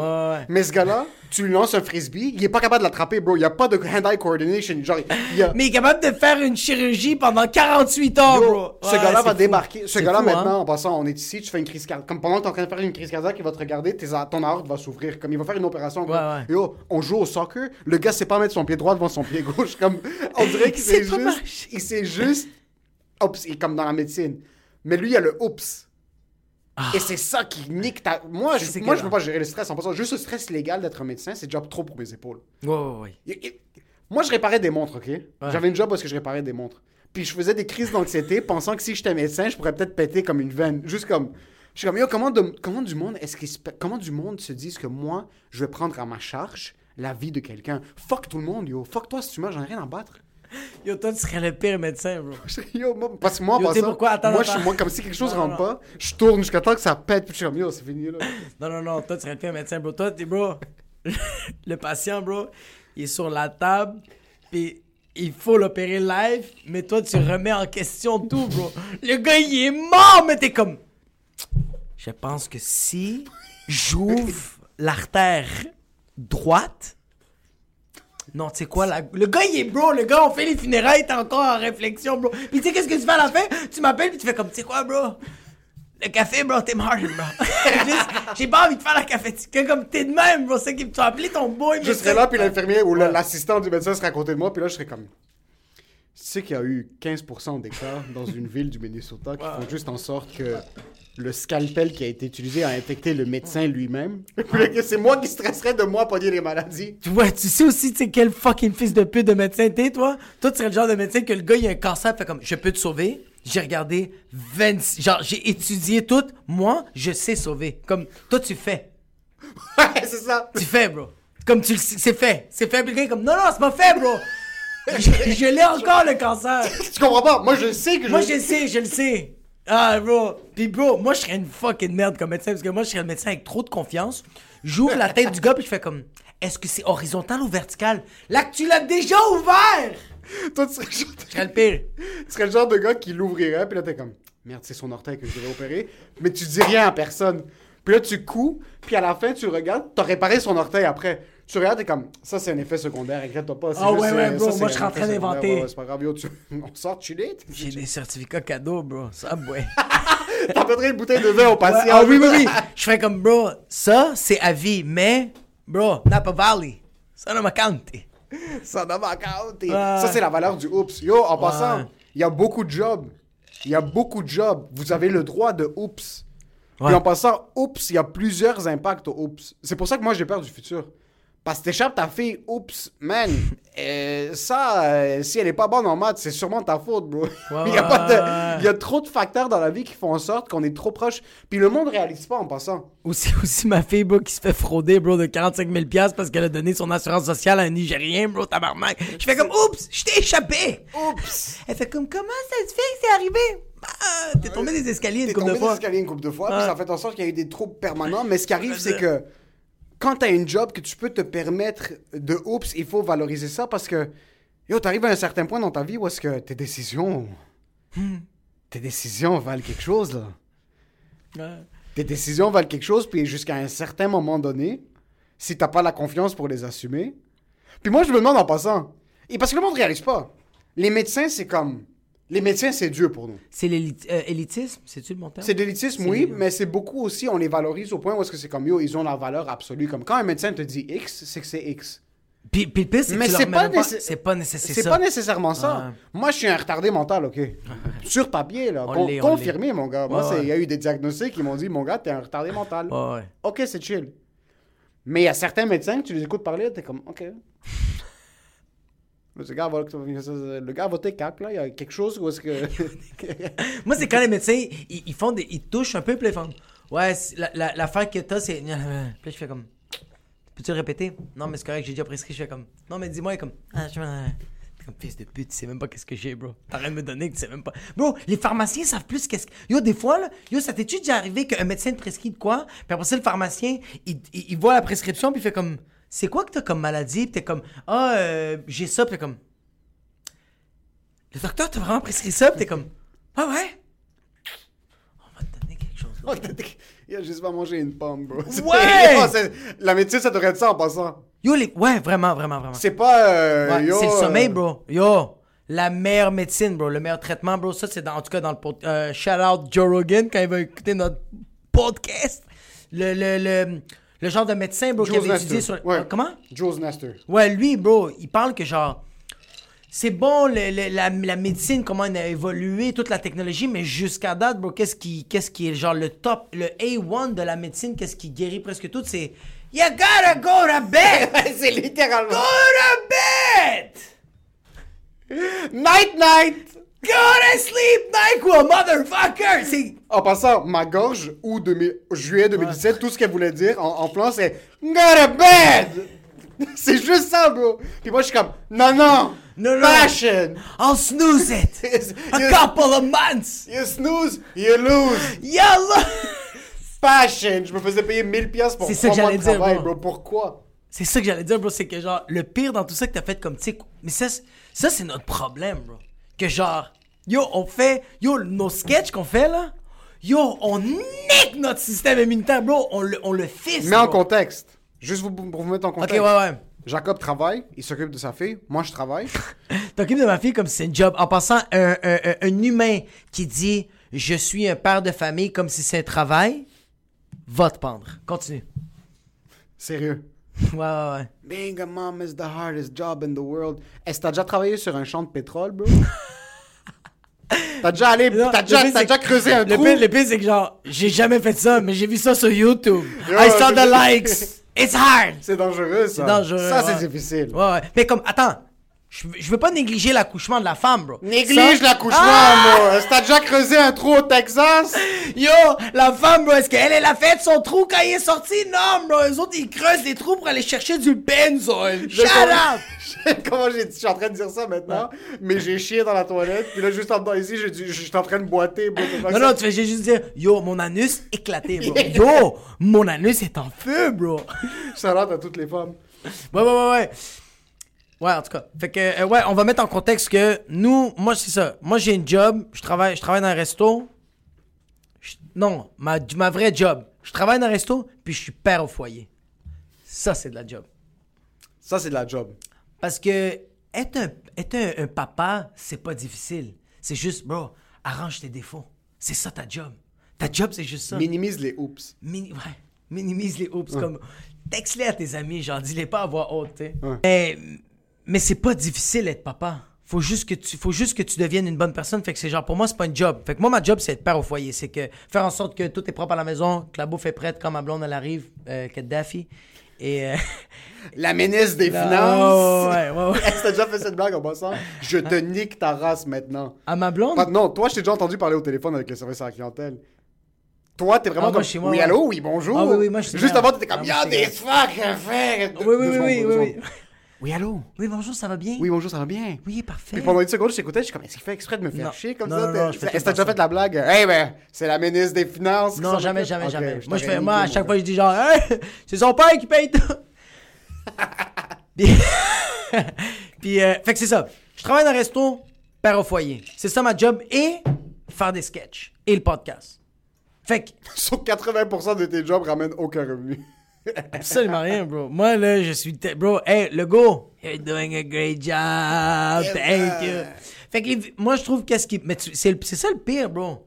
B: Mais ce gars-là, tu lui lances un frisbee, il est pas capable de l'attraper, bro. Il y a pas de hand-eye coordination. Genre, il a.
C: Mais il est capable de faire une chirurgie pendant 48 heures,
B: Yo,
C: bro.
B: ce gars-là va
C: fou.
B: débarquer. Ce gars-là,
C: hein.
B: maintenant, en passant, on est ici, tu fais une crise cardiaque. Comme pendant que t'es en train de faire une crise cardiaque, il va te regarder, tes ton aorte va s'ouvrir. Comme il va faire une opération.
C: Ouais.
B: Yo, on joue au soccer, le gars sait pas mettre son pied droit devant son pied gauche. Comme, on dirait qu'il
C: pas
B: juste. Il sait juste. Oups, il est comme dans la médecine. Mais lui, il a le oups. Et c'est ça qui nique ta. Moi, je,
C: Ah.
B: Moi, je
C: que-
B: peux pas gérer le stress en passant. Juste le stress légal d'être un médecin, c'est déjà trop pour mes épaules.
C: Ouais, ouais, ouais.
B: Y- y- Moi, je réparais des montres, OK? J'avais une job parce que je réparais des montres. Puis je faisais des crises d'anxiété pensant que si j'étais médecin, je pourrais peut-être péter comme une veine. Juste comme... Je suis comme, yo, comment, de- comment du monde est-ce se pa- comment du monde se disent que moi, je vais prendre à ma charge la vie de quelqu'un? Fuck tout le monde, yo. Fuck toi si tu meurs, j'en ai rien à battre.
C: Yo, toi, tu serais le pire médecin, bro.
B: Yo, moi, parce que moi, en
C: Yo,
B: passant,
C: pourquoi? Attends,
B: moi,
C: attends.
B: je suis moi, comme si quelque chose
C: Non,
B: rentre
C: non.
B: pas, je tourne jusqu'à temps que ça pète, puis je suis comme, yo, c'est fini, là.
C: Non, non, non, toi, tu serais le pire médecin, bro. Toi, t'es, bro, le patient, bro, il est sur la table, puis il faut l'opérer live, mais toi, tu remets en question tout, bro. Le gars, il est mort, mais t'es comme... Je pense que si j'ouvre l'artère droite... Non, tu sais quoi, la- le gars, il est bro, le gars, on fait les funérailles, t'es encore en réflexion, bro. Puis tu sais, qu'est-ce que tu fais à la fin? Tu m'appelles, puis tu fais comme, tu sais quoi, bro? Le café, bro, t'es mort, bro. Juste, J'ai pas envie de faire la cafétéria comme t'es de même, bro. C'est tu as appelé ton boy,
B: Je serais là, puis l'infirmier ou l'assistant du médecin serait à côté de moi, puis là, je serais comme. Tu sais qu'il y a eu 15% des cas dans une ville du Minnesota qui font juste en sorte que le scalpel qui a été utilisé a infecté le médecin lui-même. C'est moi qui stresserais de moi pogner les maladies.
C: Ouais, tu sais aussi, tu sais, quel fucking fils de pute de médecin t'es, toi? Toi, tu serais le genre de médecin que le gars, il a un cancer, fait comme, je peux te sauver? J'ai regardé 26, genre, j'ai étudié tout. Moi, je sais sauver. Comme, toi, tu fais.
B: Ouais, c'est ça.
C: Tu fais, bro. Comme tu le sais, c'est fait. C'est fait, est comme, non, non, c'est pas fait, bro. je je l'ai encore, le cancer.
B: Tu comprends pas? Moi, je sais que je.
C: Moi, je le sais, je le sais. Ah, bro. Puis, bro, moi, je serais une fucking merde comme médecin parce que moi, je serais le médecin avec trop de confiance. J'ouvre la tête du gars, puis je fais comme Est-ce que c'est horizontal ou vertical? Là, que tu l'as déjà ouvert
B: Toi, tu serais, le genre de-
C: Je serais le pire.
B: tu serais le genre de gars qui l'ouvrirait, puis là, t'es comme, merde, c'est son orteil que je devrais opérer, mais tu dis rien à personne. Puis là, tu couds, puis à la fin, tu le regardes, t'as réparé son orteil après. Tu regardes, t'es comme, ça, c'est un effet secondaire, inquiète-toi pas.
C: Ah
B: juste,
C: ouais, ouais, bro,
B: ça,
C: moi, je suis en train d'inventer.
B: ouais, ouais, c'est pas grave, yo, tu... on sort chiller.
C: J'ai des certificats cadeaux, bro. Ça, ouais.
B: T'apporterais une bouteille de vin au patient.
C: ah oui, oui, oui. Je ferais comme, bro, ça, c'est à vie, mais, bro, Napa Valley, ça ne m'a compté.
B: Ça n'a pas compté.
C: Ouais.
B: Ça, c'est la valeur du oups. Yo, en
C: Ouais.
B: passant, il y a beaucoup de jobs. Il y a beaucoup de jobs. Vous avez le droit de oups.
C: Ouais.
B: Puis en passant, oups, il y a plusieurs impacts au oups. C'est pour ça que moi, j'ai peur du futur. Parce que t'échappes ta fille, oups, man, euh, ça, euh, si elle est pas bonne en maths, c'est sûrement ta faute, bro. il, y a
C: ouais,
B: pas de-
C: ouais.
B: il y a trop de facteurs dans la vie qui font en sorte qu'on est trop proche. Puis le monde réalise pas en passant.
C: Aussi, aussi ma fille, bro, qui se fait frauder, bro, de 45 000 piastres parce qu'elle a donné son assurance sociale à un Nigérien, bro, tabarnak. Je fais comme, oups, je t'ai échappé.
B: Oups!
C: Elle fait comme, comment ça se fait que c'est arrivé? Bah, t'es tombé des escaliers
B: T'es
C: une couple de
B: tombé des
C: fois.
B: escaliers une couple de fois, puis ça fait en sorte qu'il y a eu des troubles permanents. Mais ce qui arrive, c'est que quand t'as une job que tu peux te permettre de oups, il faut valoriser ça parce que, yo, t'arrives à un certain point dans ta vie où est-ce que tes décisions. Tes décisions valent quelque chose, là.
C: Ouais.
B: Tes décisions valent quelque chose, puis jusqu'à un certain moment donné, si t'as pas la confiance pour les assumer. Puis moi, je me demande en passant. Et parce que le monde réalise pas. Les médecins, c'est comme. Les médecins, c'est Dieu pour nous.
C: C'est l'élitisme, c'est-tu le bon terme?
B: C'est l'élitisme, oui, mais c'est beaucoup aussi, on les valorise au point où est-ce que c'est comme, yo, ils ont la valeur absolue. Comme quand un médecin te dit X, c'est que c'est X.
C: Puis, puis le pire, c'est que
B: pas
C: même pas-
B: nécess-
C: C'est pas nécessaire.
B: C'est pas nécessairement ça.
C: Ouais.
B: Moi, je suis un retardé mental, OK? Sur papier, là.
C: On
B: Con- confirmé, mon gars. Moi, il
C: ouais.
B: y a eu des diagnostics qui m'ont dit, mon gars, t'es un retardé mental. OK, c'est chill. Mais il y a certains médecins que tu les écoutes parler, t'es comme, OK. Le gars, va, le voté 4, là. Il y a quelque chose où est-ce que.
C: Moi, c'est quand les médecins, ils, touchent un peu, puis ils font Ouais, c'est- la- la- l'affaire que t'as, c'est. Puis je fais comme Peux-tu le répéter? Non, mais c'est correct, j'ai déjà prescrit. Je fais comme Non, mais dis-moi, comme Ah, je comme fils de pute, tu sais même pas qu'est-ce que j'ai, bro. T'arrêtes de me donner tu sais même pas. Bro, les pharmaciens savent plus qu'est-ce que. Yo, des fois, là, yo, ça t'est-tu déjà arrivé qu'un médecin te prescrit de quoi Puis après ça, le pharmacien, il voit la prescription, puis il fait comme C'est quoi que t'as comme maladie? Puis t'es comme Ah, euh, j'ai ça, puis t'es comme Le docteur t'a vraiment prescrit ça, puis t'es comme Ah ouais On va te donner quelque chose.
B: Oh, Il a juste pas mangé une pomme, bro.
C: Ouais!
B: Oh, La médecine, ça devrait être ça en passant.
C: Yo, les... ouais, vraiment, vraiment, vraiment.
B: C'est pas. euh,
C: Ouais,
B: yo,
C: c'est le sommeil,
B: euh,
C: bro. Yo, la meilleure médecine, bro. Le meilleur traitement, bro. Ça, c'est dans- en tout cas dans le pod- euh, shout out Joe Rogan quand il va écouter notre podcast. Le, le, le, le genre de médecin, bro, qui avait étudié sur.
B: Ouais.
C: Comment?
B: Jules Nestor.
C: Ouais, lui, bro, il parle que genre. C'est bon, le- le- la, la médecine, comment elle a évolué, toute la technologie, mais jusqu'à date, bro, qu'est-ce qui, qu'est-ce qui est genre le top, le A1 de la médecine, qu'est-ce qui guérit presque tout, c'est You gotta go to bed!
B: c'est littéralement.
C: go to bed!
B: Night, night!
C: Go to sleep, NyQuil, motherfucker! C'est.
B: En passant, ma gorge, ou 2000 juillet 2017, tout ce qu'elle voulait dire en, en flanc, c'est Go to bed! c'est juste ça, bro. Puis moi, je suis comme Non, non!
C: Non, non.
B: Passion!
C: I'll snooze it! A
B: You-
C: couple of months!
B: You snooze, you lose!
C: Yalla!
B: Passion! Je me faisais payer 1000 pièces pour
C: C'est ça
B: 3
C: que
B: mois de
C: dire,
B: travail,
C: bro.
B: bro. Pourquoi?
C: C'est ça que j'allais dire, bro, c'est que genre, le pire dans tout ça que t'as fait comme, tu sais, mais ça, ça c'est notre problème, bro. Que genre, yo, on fait, yo, nos sketchs qu'on fait là, yo, on nique notre système immunitaire, bro, on le, on le fisse.
B: Mets en
C: bro.
B: contexte. Juste vous- pour vous mettre en
C: Ok,
B: contexte.
C: ouais, ouais.
B: Jacob travaille, il s'occupe de sa fille. Moi, je travaille.
C: T'occupes de ma fille comme si c'est un job. En passant, un, un, un- un humain qui dit je suis un père de famille comme si c'est un travail, va te pendre. Continue.
B: Sérieux.
C: Ouais, ouais, ouais.
B: Being a mom is the hardest job in the world. Est-ce que t'as déjà travaillé sur un champ de pétrole, bro? t'as déjà allé, t'as déjà, creusé un
C: Le
B: trou?
C: pire, le pire, c'est que genre, j'ai jamais fait ça, mais j'ai vu ça sur YouTube.
B: Yo,
C: I saw the likes. It's hard.
B: C'est dangereux, ça.
C: C'est dangereux.
B: Ça,
C: ouais.
B: c'est difficile.
C: Ouais, ouais. Mais comme, attends, je veux- je veux pas négliger l'accouchement de la femme, bro.
B: Néglige
C: Ça-
B: l'accouchement,
C: Ah!
B: moi. Est-ce que t'as déjà creusé un trou au Texas?
C: Yo, la femme, bro, est-ce qu'elle, elle a fait son trou quand il est sorti? Non, bro, eux autres, ils creusent des trous pour aller chercher du benzoil. Shut up!
B: Comment j'ai dit? Je suis en train de dire ça maintenant, mais j'ai chié dans la toilette, puis là, juste en dedans ici, j'ai dit, je suis en train de boiter, bro.
C: Non, non, tu fais juste dire, yo, mon anus éclaté, bro. Yo, mon anus est en feu, bro.
B: Ça rentre à toutes les femmes.
C: Ouais, ouais, ouais, ouais. Ouais, en tout cas. Fait que, euh, ouais, on va mettre en contexte que nous, moi, c'est ça. Moi, j'ai une job. Je travaille, je travaille dans un resto. Je- non, ma, ma vraie job. Je travaille dans un resto, puis je suis père au foyer. Ça, c'est de la job.
B: Ça, c'est de la job.
C: Parce que être un, être un, un papa, c'est pas difficile. C'est juste, bro, arrange tes défauts. C'est ça ta job. Ta job, c'est juste ça.
B: Minimise les oups.
C: Mini- ouais, minimise les oups. Comme, texte-les à tes amis, genre, dis-les pas à voix haute, tu sais. Mais, mais c'est pas difficile d'être papa. Faut juste que tu, faut juste que tu deviennes une bonne personne. Fait que c'est genre, pour moi, c'est pas une job. Fait que moi, ma job, c'est être père au foyer. C'est que faire en sorte que tout est propre à la maison, que la bouffe est prête quand ma blonde, elle arrive, euh, que Daffy. Et, euh,
B: La ministre des Finances.
C: ouais, ouais, ouais.
B: T'as déjà fait cette blague en passant? Je te nique ta race maintenant.
C: À ma blonde?
B: Pas- non, toi, je t'ai déjà entendu parler au téléphone avec le service à la clientèle. Toi, t'es vraiment
C: Ah,
B: comme.
C: moi,
B: oui, allô, oui, bonjour.
C: Ah, oui, oui, moi, je suis
B: Juste
C: bien.
B: avant, t'étais comme,
C: Ah,
B: y'a des fuck à faire.
C: Oui, oui, oui, oui. Oui.
B: Allô?
C: Oui, bonjour, ça va bien?
B: Oui, bonjour, ça va bien?
C: Oui, parfait.
B: Puis pendant une seconde, je t'écoutais, je suis comme, est-ce qu'il fait exprès de me faire
C: Non.
B: chier comme
C: Non,
B: ça?
C: non,
B: T'es-
C: non, je fais
B: Est-ce que t'as déjà fait la blague? Eh ben, c'est la ministre des Finances. qui
C: Non,
B: s'en
C: jamais,
B: occupe?
C: jamais,
B: Ok,
C: jamais. Moi, je
B: t'aurais
C: fais, moi, à
B: niqué,
C: chaque fois, je dis genre, Hey, c'est son père qui paye tout. Puis, Puis, euh, fait que c'est ça. Je travaille dans un resto, père au foyer. C'est ça ma job et faire des sketchs et le podcast. Fait que,
B: Sur 80% de tes jobs ramènent aucun revenu.
C: Absolument rien, bro. Moi, là, je suis. Bro, hey, le go, you're doing a great job. Thank you. Fait que, les- moi, je trouve qu'est-ce qui. Mais tu- c'est le- c'est ça le pire, bro.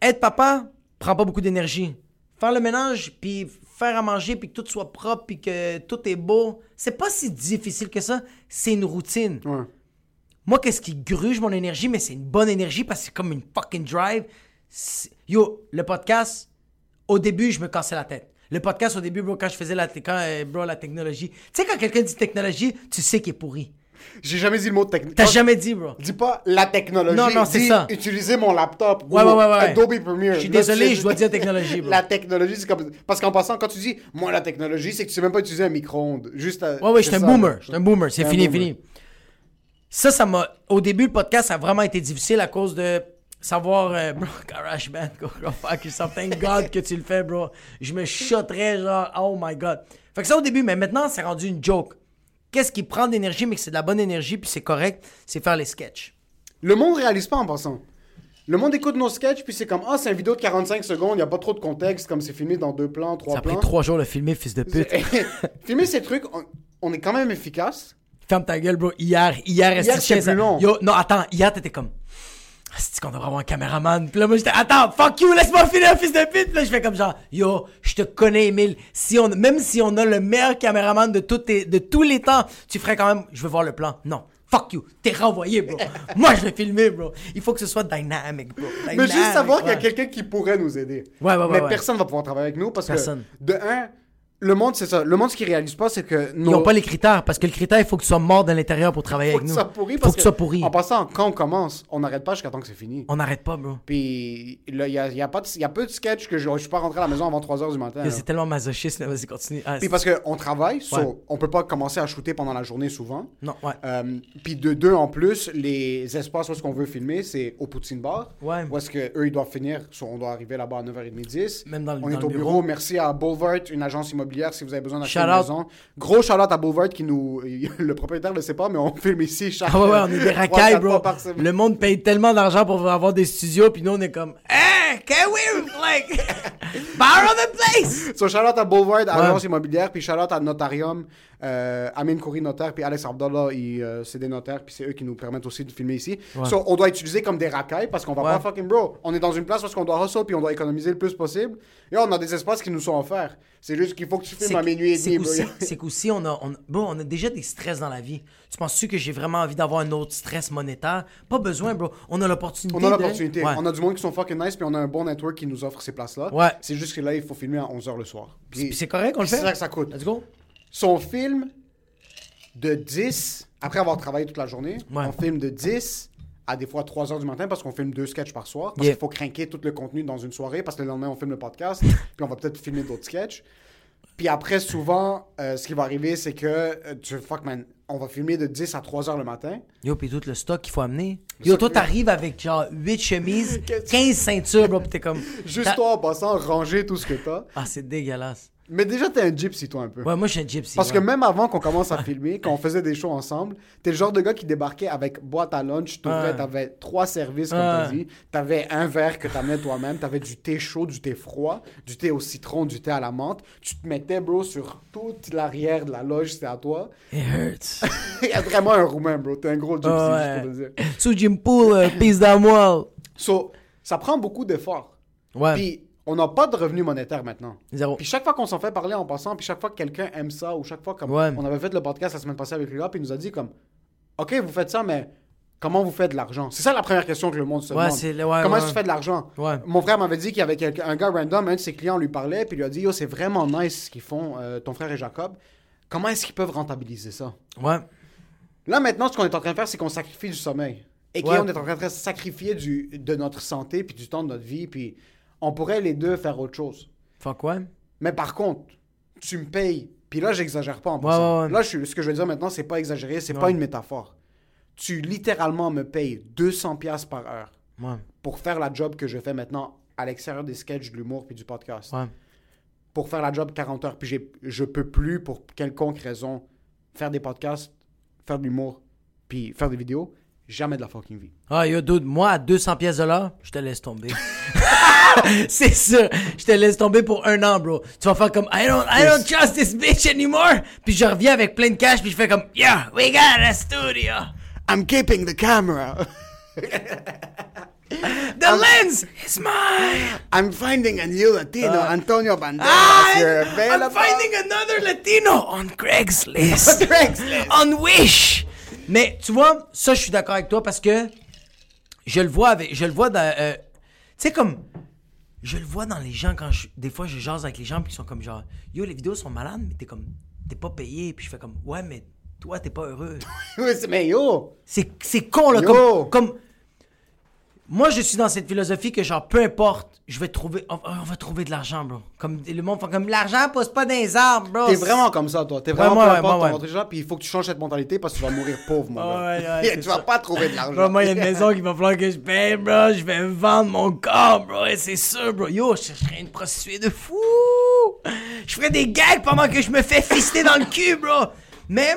C: Être papa prend pas beaucoup d'énergie. Faire le ménage, puis faire à manger, puis que tout soit propre, puis que tout est beau, c'est pas si difficile que ça. C'est une routine.
B: Ouais.
C: Moi, qu'est-ce qui gruge mon énergie, mais c'est une bonne énergie parce que c'est comme une fucking drive. C'est- Yo, le podcast, au début, je me cassais la tête. Le podcast, au début, bro, quand je faisais la, quand, euh, bro, la technologie. Tu sais, quand quelqu'un dit technologie, tu sais qu'il est pourri.
B: J'ai jamais dit le mot technologie.
C: T'as jamais dit, bro.
B: Dis pas la technologie.
C: Non, non, c'est ça.
B: Utiliser mon laptop.
C: Ouais,
B: ou
C: ouais, ouais, ouais.
B: Adobe Premiere.
C: Je suis désolé, je dois dire technologie, bro.
B: La technologie, c'est comme. Parce qu'en passant, quand tu dis moi la technologie, c'est que tu sais même pas utiliser un micro-ondes. Juste. à-
C: Ouais, ouais,
B: c'est
C: j'étais un boomer.
B: là.
C: J'étais un boomer. C'est fini,
B: boomer.
C: fini. Ça, ça m'a. Au début, le podcast, ça a vraiment été difficile à cause de savoir. euh, bro, GarageBand, go, go fuck yourself. Thank God que tu le fais, bro. Je me shotterais, genre, oh my God. Fait que ça au début, mais maintenant, c'est rendu une joke. Qu'est-ce qui prend de l'énergie, mais que c'est de la bonne énergie, puis c'est correct, c'est faire les sketchs.
B: Le monde réalise pas en passant. Le monde écoute nos sketchs, puis c'est comme Ah, c'est une vidéo de 45 secondes, il n'y a pas trop de contexte, comme c'est filmé dans deux plans, trois
C: Ça a pris
B: plans.
C: trois jours de filmer, fils de pute.
B: Filmer ces trucs, on, on est quand même efficace.
C: Ferme ta gueule, bro. Hier, hier, que
B: c'était plus
C: ça-
B: long.
C: Yo, non, attends, hier, t'étais comme. Ah, C'est qu'on devrait avoir un caméraman? Puis là, moi, j'étais, attends, fuck you, laisse-moi finir, fils de pute. Puis là, je fais comme genre, yo, je te connais, Emile. Si on, même si on a le meilleur caméraman de, tes- de tous les temps, tu ferais quand même, je veux voir le plan. Non. Fuck you, t'es renvoyé, bro. Moi, je vais filmer, bro. Il faut que ce soit dynamic, bro.
B: Mais juste savoir qu'il y a quelqu'un qui pourrait nous aider.
C: Ouais, ouais, ouais,
B: Mais
C: ouais.
B: personne va pouvoir travailler avec nous parce
C: Personne.
B: que, de un, le monde, c'est ça. Le monde, ce qu'il réalise pas, c'est que
C: Ils
B: nos...
C: n'ont pas les critères, parce que le critère, il faut que tu sois mort de l'intérieur pour travailler
B: faut
C: avec
B: que
C: nous.
B: ça pourri
C: faut
B: parce
C: que tu sois pourri.
B: En passant, quand on commence, on n'arrête pas jusqu'à temps que c'est fini.
C: On n'arrête pas, bro.
B: Puis il y a, y a pas de- il y a peu de sketchs que je, je suis pas rentré à la maison avant 3h du matin.
C: C'est tellement masochiste. Vas-y, continue. Ah,
B: Puis parce qu'on travaille, so,
C: Ouais.
B: on peut pas commencer à shooter pendant la journée souvent.
C: Non, ouais.
B: Euh, puis de deux en plus, les espaces où est-ce qu'on veut filmer, c'est au Poutine Bar.
C: Ouais.
B: Où est-ce qu'eux, ils doivent finir, so, on doit arriver là-bas à 9h30, 10.
C: Même dans le-
B: On
C: dans
B: est
C: le
B: au bureau.
C: bureau.
B: Merci à Boulevard, une agence immobilière, si vous avez besoin d'acheter une maison. Gros shout-out à Boulevard qui nous... le propriétaire le sait pas, mais on filme ici chaque...
C: Ah ouais, ouais, on est des racailles, bro. Le monde paye tellement d'argent pour avoir des studios, puis nous, on est comme, hey, can we, like, borrow the place?
B: So, shout out à Boulevard, agence immobilière, puis out à Notarium, euh, Amin Kouri, notaire, puis Alex Abdallah, euh, c'est des notaires, puis c'est eux qui nous permettent aussi de filmer ici. So, on doit utiliser comme des racailles parce qu'on va
C: Ouais.
B: pas fucking bro. On est dans une place parce qu'on doit hustle, puis on doit économiser le plus possible. Et on a des espaces qui nous sont offerts. C'est juste qu'il faut que tu filmes à minuit et demi,
C: C'est qu'aussi, on a, on, bro, on a déjà des stress dans la vie. Tu penses-tu que j'ai vraiment envie d'avoir un autre stress monétaire? Pas besoin, bro. On a l'opportunité.
B: On a
C: de-
B: l'opportunité.
C: Ouais.
B: On a du monde qui sont fucking nice, puis on a un bon network qui nous offre ces places-là.
C: Ouais.
B: C'est juste que là, il faut filmer à 11h le soir.
C: C'est correct, on le fait.
B: C'est ça que ça coûte.
C: Let's go.
B: Son film de 10, après avoir travaillé toute la journée,
C: Ouais.
B: on filme de 10 à des fois 3 heures du matin parce qu'on filme deux sketchs par soir. Parce
C: Yeah.
B: qu'il faut craquer tout le contenu dans une soirée parce que le lendemain, on filme le podcast. puis on va peut-être filmer d'autres sketchs. Puis après, souvent, euh, ce qui va arriver, c'est que euh, tu fuck man, on va filmer de 10 à 3 heures le matin.
C: Yo, puis tout le stock qu'il faut amener. Yo, toi, t'arrives avec genre 8 chemises,
B: Qu'est-ce-
C: 15 ceintures, bro, pis t'es comme.
B: Juste toi en passant, ranger tout ce que t'as.
C: Ah, c'est dégueulasse.
B: Mais déjà, t'es un gypsy, toi, un peu.
C: Ouais, moi, je suis un gypsy.
B: Parce
C: ouais.
B: que même avant qu'on commence à filmer, quand on faisait des shows ensemble, t'es le genre de gars qui débarquait avec boîte à lunch, t'ouvrais, t'avais trois services, comme t'as dit. T'avais un verre que t'amenais toi-même, t'avais du thé chaud, du thé froid, du thé au citron, du thé à la menthe. Tu te mettais, bro, sur toute l'arrière de la loge, c'était à toi.
C: It hurts.
B: Il y a vraiment un roumain, bro. T'es un gros gypsy,
C: Ouais.
B: je peux te dire.
C: Sous Jim Pool, euh, pisse d'amour.
B: So, ça prend beaucoup d'efforts.
C: Ouais.
B: Puis, on n'a pas de revenus monétaires maintenant.
C: Zéro.
B: Puis chaque fois qu'on s'en fait parler en passant, puis chaque fois que quelqu'un aime ça, ou chaque fois comme
C: Ouais.
B: on avait fait le podcast la semaine passée avec gars, puis il nous a dit comme, ok, vous faites ça, mais comment vous faites de l'argent? C'est ça la première question que le monde se
C: Ouais,
B: demande.
C: ouais,
B: comment est-ce que tu fais de l'argent? Mon frère m'avait dit qu'il y avait un gars random, un de ses clients lui parlait, puis il lui a dit, yo, c'est vraiment nice ce qu'ils font, euh, ton frère et Jacob. Comment est-ce qu'ils peuvent rentabiliser ça?
C: Ouais.
B: Là maintenant, ce qu'on est en train de faire, c'est qu'on sacrifie du sommeil. Et qu'on est en train de sacrifier du, de notre santé, puis du temps de notre vie, puis on pourrait les deux faire autre chose.
C: Fuck ouais.
B: Mais par contre, tu me payes. Puis là, j'exagère pas en
C: Ouais, ouais, ouais.
B: Là, je, ce que je veux dire maintenant, c'est pas exagéré, c'est pas une métaphore. Tu littéralement me payes 200 pièces par heure pour faire la job que je fais maintenant à l'extérieur des sketchs, de l'humour puis du podcast.
C: Ouais.
B: Pour faire la job 40 heures. Puis je peux plus, pour quelconque raison, faire des podcasts, faire de l'humour, puis faire des vidéos. Jamais de la fucking vie.
C: Ah, yo, dude, moi, à 200 pièces de l'heure, je te laisse tomber. c'est sûr. Je te laisse tomber pour un an, bro. Tu vas faire comme, I don't, I don't trust this bitch anymore. Puis je reviens avec plein de cash, puis je fais comme, yeah, we got a studio.
B: I'm keeping the camera.
C: The lens is mine.
B: I'm finding a new Latino, Antonio Banderas.
C: I'm, Uh, I'm
B: available.
C: finding another Latino on Craigslist.
B: Craigslist.
C: on Wish. Mais tu vois, ça, je suis d'accord avec toi parce que je le vois avec, je le vois dans, euh, tu sais comme, je le vois dans les gens quand je, des fois, je jase avec les gens puis ils sont comme genre, yo, les vidéos sont malades, mais t'es comme, t'es pas payé, puis je fais comme, ouais, mais toi, t'es pas heureux.
B: Mais yo!
C: C'est c'est con, là.
B: Yo!
C: Comme, comme. Moi, je suis dans cette philosophie que, genre, peu importe, je vais trouver. On, on va trouver de l'argent, bro. Comme le monde fait comme l'argent pousse pas dans les arbres, bro.
B: T'es vraiment comme ça, toi. T'es vraiment
C: moi,
B: peu
C: ouais,
B: importe ton
C: ouais.
B: puis il faut que tu changes cette mentalité parce que tu vas mourir pauvre, mon gars.
C: Ouais, ouais,
B: tu vas
C: ça.
B: pas trouver de l'argent.
C: Moi, il y a une maison qu'il va falloir que je paye, bro. Je vais vendre mon corps, bro. Et c'est sûr, bro. Yo, je serais une prostituée de fou. Je ferais des gags pendant que je me fais fister dans le cul, bro. Mais,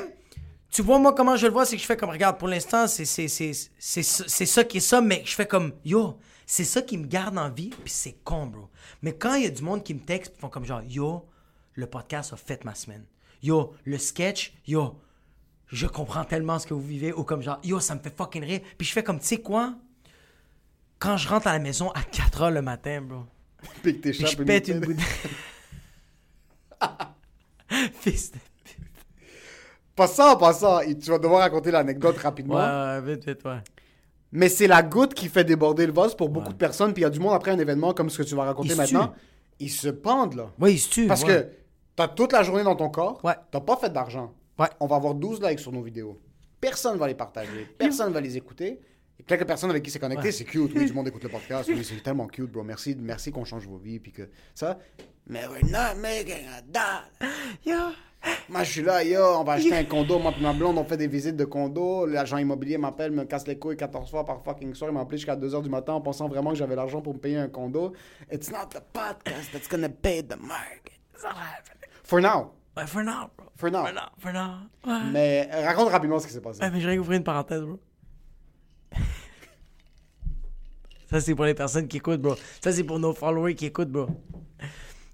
C: tu vois, moi, comment je le vois, c'est que je fais comme, regarde, pour l'instant, c'est, c'est, c'est, c'est, ça- c'est ça qui est ça, mais je fais comme, yo, c'est ça qui me garde en vie, puis c'est con, bro. Mais quand il y a du monde qui me texte, ils font comme genre, yo, le podcast a fait ma semaine. Yo, le sketch, yo, je comprends tellement ce que vous vivez, ou comme genre, yo, ça me fait fucking rire. Puis je fais comme, tu sais quoi? Quand je rentre à la maison à 4 h le matin, bro,
B: Puis que
C: puis je pète une
B: bouteille.
C: bouteille. Fils de...
B: Pas ça, pas ça. Et Tu vas devoir raconter l'anecdote rapidement.
C: Ouais, vite, vite, ouais.
B: Mais c'est la goutte qui fait déborder le vase pour beaucoup de personnes. Puis il y a du monde après un événement comme ce que tu vas raconter
C: Ils
B: maintenant.
C: tuent.
B: Ils se pendent, là.
C: Ouais, il se tue.
B: Parce
C: ouais.
B: que t'as toute la journée dans ton corps.
C: Ouais.
B: T'as pas fait d'argent.
C: Ouais.
B: On va avoir 12 likes sur nos vidéos. Personne va les partager. Personne va les écouter. Et quelques personnes avec qui c'est connecté, c'est cute. Oui, du monde écoute le podcast. Oui, c'est tellement cute, bro. Merci, merci qu'on change vos vies. Puis que ça. Mais we're not making a dollar.
C: Yo,
B: Moi, je suis là, yo, on va acheter un condo. Moi, puis ma blonde, on fait des visites de condo. L'agent immobilier m'appelle, me casse les couilles 14 fois par fucking soir. Il m'a appelé jusqu'à 2 h du matin en pensant vraiment que j'avais l'argent pour me payer un condo. It's not the podcast that's gonna pay the market.
C: it's not happening.
B: For now.
C: Ouais, for now, bro.
B: For now.
C: For now, for now. Ouais.
B: Mais euh, raconte rapidement ce qui s'est passé.
C: Ouais, mais je vais ouvrir une parenthèse, bro. Ça, c'est pour les personnes qui écoutent, bro. Ça, c'est pour nos followers qui écoutent, bro.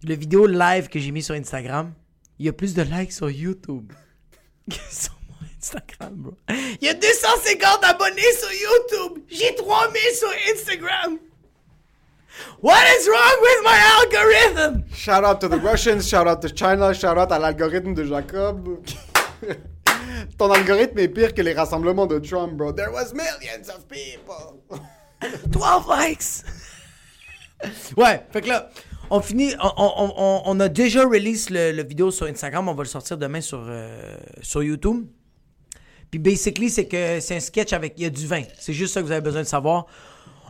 C: Le vidéo live que j'ai mis sur Instagram, il y a plus de likes sur YouTube que sur mon Instagram, bro. Il y a 250 abonnés sur YouTube. J'ai 3000 sur Instagram. What is wrong with my algorithm?
B: Shout out to the Russians, shout out to China, shout out à l'algorithme de Jacob. Ton algorithme est pire que les rassemblements de Trump, bro. There was millions of people.
C: 12 likes! ouais, fait que là, on finit, on, a déjà release le, vidéo sur Instagram, on va le sortir demain sur, euh, sur YouTube. Puis basically, c'est que c'est un sketch avec, il y a du vin. C'est juste ça que vous avez besoin de savoir.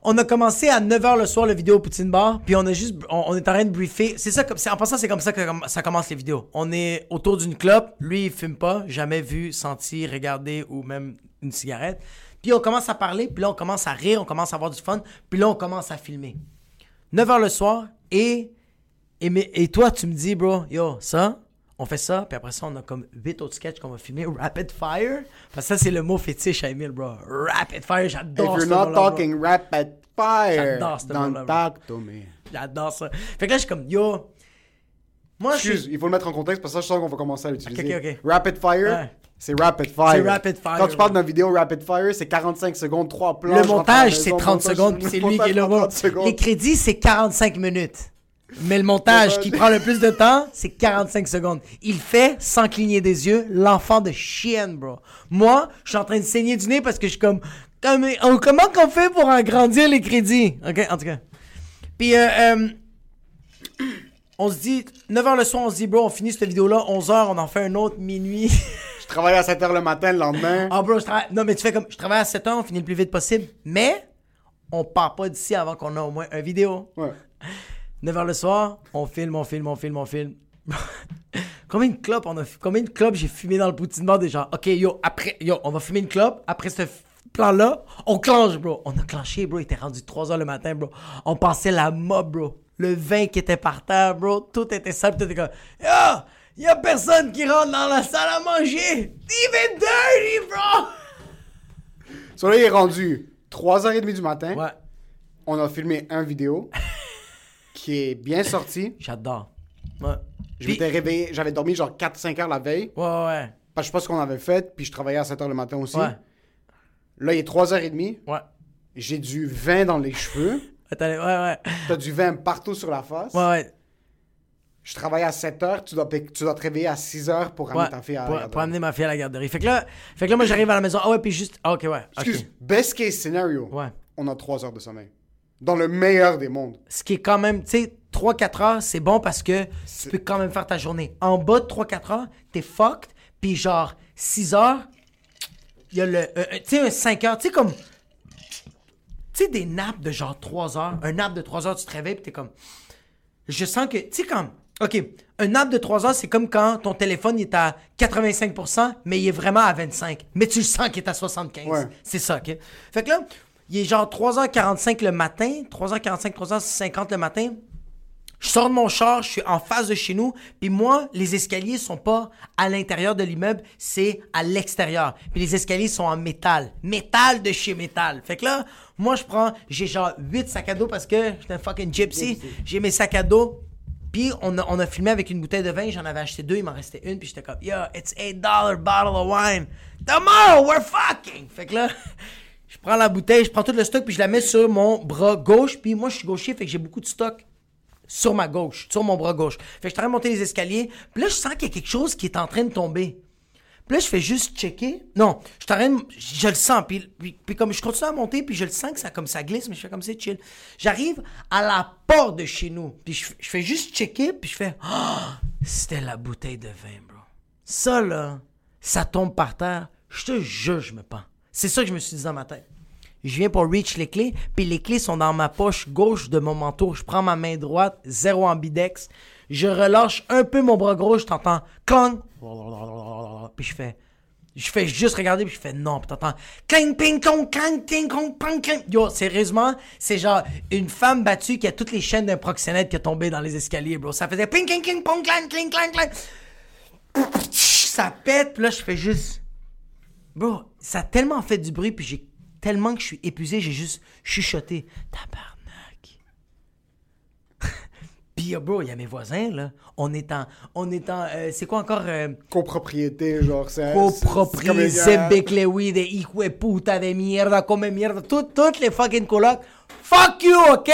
C: On a commencé à 9h le soir le vidéo au Poutine Bar, puis on a juste, on, est en train de briefer. C'est ça, en passant, c'est comme ça que ça commence les vidéos. On est autour d'une clope, lui il fume pas, jamais vu, senti, regardé ou même une cigarette. Puis on commence à parler, puis là on commence à rire, on commence à avoir du fun, puis là on commence à filmer. 9h le soir, et, et, mais- et toi tu me dis, bro, yo, ça, on fait ça, puis après ça on a comme 8 autres sketchs qu'on va filmer, rapid fire. Parce que ça c'est le mot fétiche à Emile, bro. Rapid fire,
B: If
C: j'adore
B: you're
C: ce
B: not
C: mot-là, bro.
B: talking rapid fire, don't talk to me.
C: J'adore ça. Fait que là, je suis comme, yo. Moi, je
B: Excuse,
C: suis.
B: il faut le mettre en contexte parce que ça, je sens qu'on va commencer à l'utiliser.
C: Ok, ok, ok.
B: Rapid fire,
C: Ouais.
B: C'est rapid fire.
C: C'est rapid fire,
B: Quand tu parles
C: ouais.
B: d'une vidéo rapid fire, c'est 45 secondes, 3 plans.
C: Le montage, c'est 30
B: montage,
C: secondes, puis c'est lui qui est là.
B: montage, 30 secondes.
C: Les crédits, c'est 45 minutes. Mais le montage qui prend le plus de temps, c'est 45 secondes. Il fait sans cligner des yeux l'enfant de chienne, bro. Moi, je suis en train de saigner du nez parce que je suis comme. Comme- oh, comment qu'on fait pour agrandir les crédits? OK, en tout cas. Puis, euh, euh, on se dit, 9h le soir, on se dit, bro, on finit cette vidéo-là, 11h, on en fait un autre, minuit.
B: Je travaille à 7h le matin, le lendemain.
C: Ah, bro, je travaille. Non, mais tu fais comme. Je travaille à 7 heures, on finit le plus vite possible. Mais, on part pas d'ici avant qu'on ait au moins un vidéo.
B: Ouais.
C: 9 h le soir, on filme, on filme, on filme, on filme. combien de clopes on a Combien de clopes j'ai fumé dans le poutine bar déjà? Ok, yo, après, yo, on va fumer une clope. Après ce f- plan-là, on clenche, bro. On a clenché, bro. Il était rendu 3 heures le matin, bro. On passait la mob, bro. Le vin qui était par terre, bro. Tout était simple. Tout était comme. Y a personne qui rentre dans la salle à manger. Even dirty, bro.
B: So là, il est rendu 3h30 du matin.
C: Ouais,
B: On a filmé un vidéo qui est bien sorti.
C: j'adore. Ouais.
B: Je
C: Puis-
B: m'étais réveillé, j'avais dormi genre 4-5 heures la veille.
C: Ouais, ouais, ouais.
B: Parce que je sais pas ce qu'on avait fait, puis je travaillais à 7 heures le matin aussi.
C: Ouais.
B: Là, il est 3h30.
C: Ouais.
B: J'ai du vin dans les cheveux.
C: Attends, ouais, ouais.
B: T'as du vin partout sur la face.
C: Ouais, ouais.
B: Je travaille à 7 heures. Tu dois, tu dois te réveiller à 6 heures pour amener
C: Ouais,
B: ta fille à la
C: pour,
B: garderie.
C: pour amener ma fille à la garderie. Fait que là, fait que là moi, j'arrive à la maison. Ah ouais, puis juste. Ah, ok, ouais.
B: Excuse, best case scenario.
C: Ouais.
B: On a 3 heures de sommeil. Dans le meilleur des mondes.
C: Ce qui est quand même, tu sais, 3-4 heures, c'est bon parce que tu peux quand même faire ta journée. En bas de 3-4 heures, t'es fucked. Puis genre, 6 heures, il y a le. euh, euh, tu sais, un 5 heures, tu sais, comme. Tu sais, des nappes de genre 3 heures. Un nap de 3 heures, tu te réveilles, puis t'es comme. Je sens que. Tu sais, comme. OK, un nap de 3 heures, c'est comme quand ton téléphone est à 85%, mais il est vraiment à 25%. Mais tu le sens qu'il est à 75%.
B: Ouais.
C: C'est ça, OK? Fait que là, il est genre 3h45 le matin, 3h45, 3h50 le matin. Je sors de mon char, je suis en face de chez nous, puis moi, les escaliers sont pas à l'intérieur de l'immeuble, c'est à l'extérieur. Puis les escaliers sont en métal. Métal de chez métal. Fait que là, moi, je prends, j'ai genre 8 sacs à dos parce que j'étais un fucking gypsy. J'ai mes sacs à dos. Puis on a, on a filmé avec une bouteille de vin, j'en avais acheté deux, il m'en restait une, puis j'étais comme, yo, it's $8 bottle of wine. Tomorrow, we're fucking! Fait que là, je prends la bouteille, je prends tout le stock, puis je la mets sur mon bras gauche, puis moi, je suis gaucher, fait que j'ai beaucoup de stock sur ma gauche, sur mon bras gauche. Fait que je suis en de monter les escaliers, puis là, je sens qu'il y a quelque chose qui est en train de tomber. Puis là, je fais juste checker. Non, je de- Je le sens. Puis, comme je continue à monter, puis je le sens que ça, comme ça glisse, mais je fais comme c'est chill. J'arrive à la porte de chez nous. Puis je, je fais juste checker, puis je fais... Ah, c'était la bouteille de vin, bro. Ça, là, ça tombe par terre. Je te jure, je me pends. C'est ça que je me suis dit dans ma tête. Je viens pour reach les clés, puis les clés sont dans ma poche gauche de mon manteau. Je prends ma main droite, zéro ambidex. Je relâche un peu mon bras gauche, t'entends? Clang. Puis je fais. Je fais juste regarder, puis je fais non, puis t'entends? Clang, ping, cong, clang, ting, cong, pang, clang. Yo, sérieusement, c'est genre une femme battue qui a toutes les chaînes d'un proxénète qui a tombé dans les escaliers, bro. Ça faisait ping, cling, cling, pong, clang, cling, clang, clang. Ça pète, puis là, je fais juste. Bro, ça a tellement fait du bruit, puis j'ai tellement que je suis épuisé, j'ai juste chuchoté. Tabarnak. Puis, euh, bro, il y a mes voisins, là. On est en. On est en. euh, c'est quoi encore? euh,
B: Copropriété, genre, c'est...
C: copropriété, Zebeklewi, de hijo de puta, de mierda, come mierda, tout- toutes les fucking colocs. Fuck you, ok?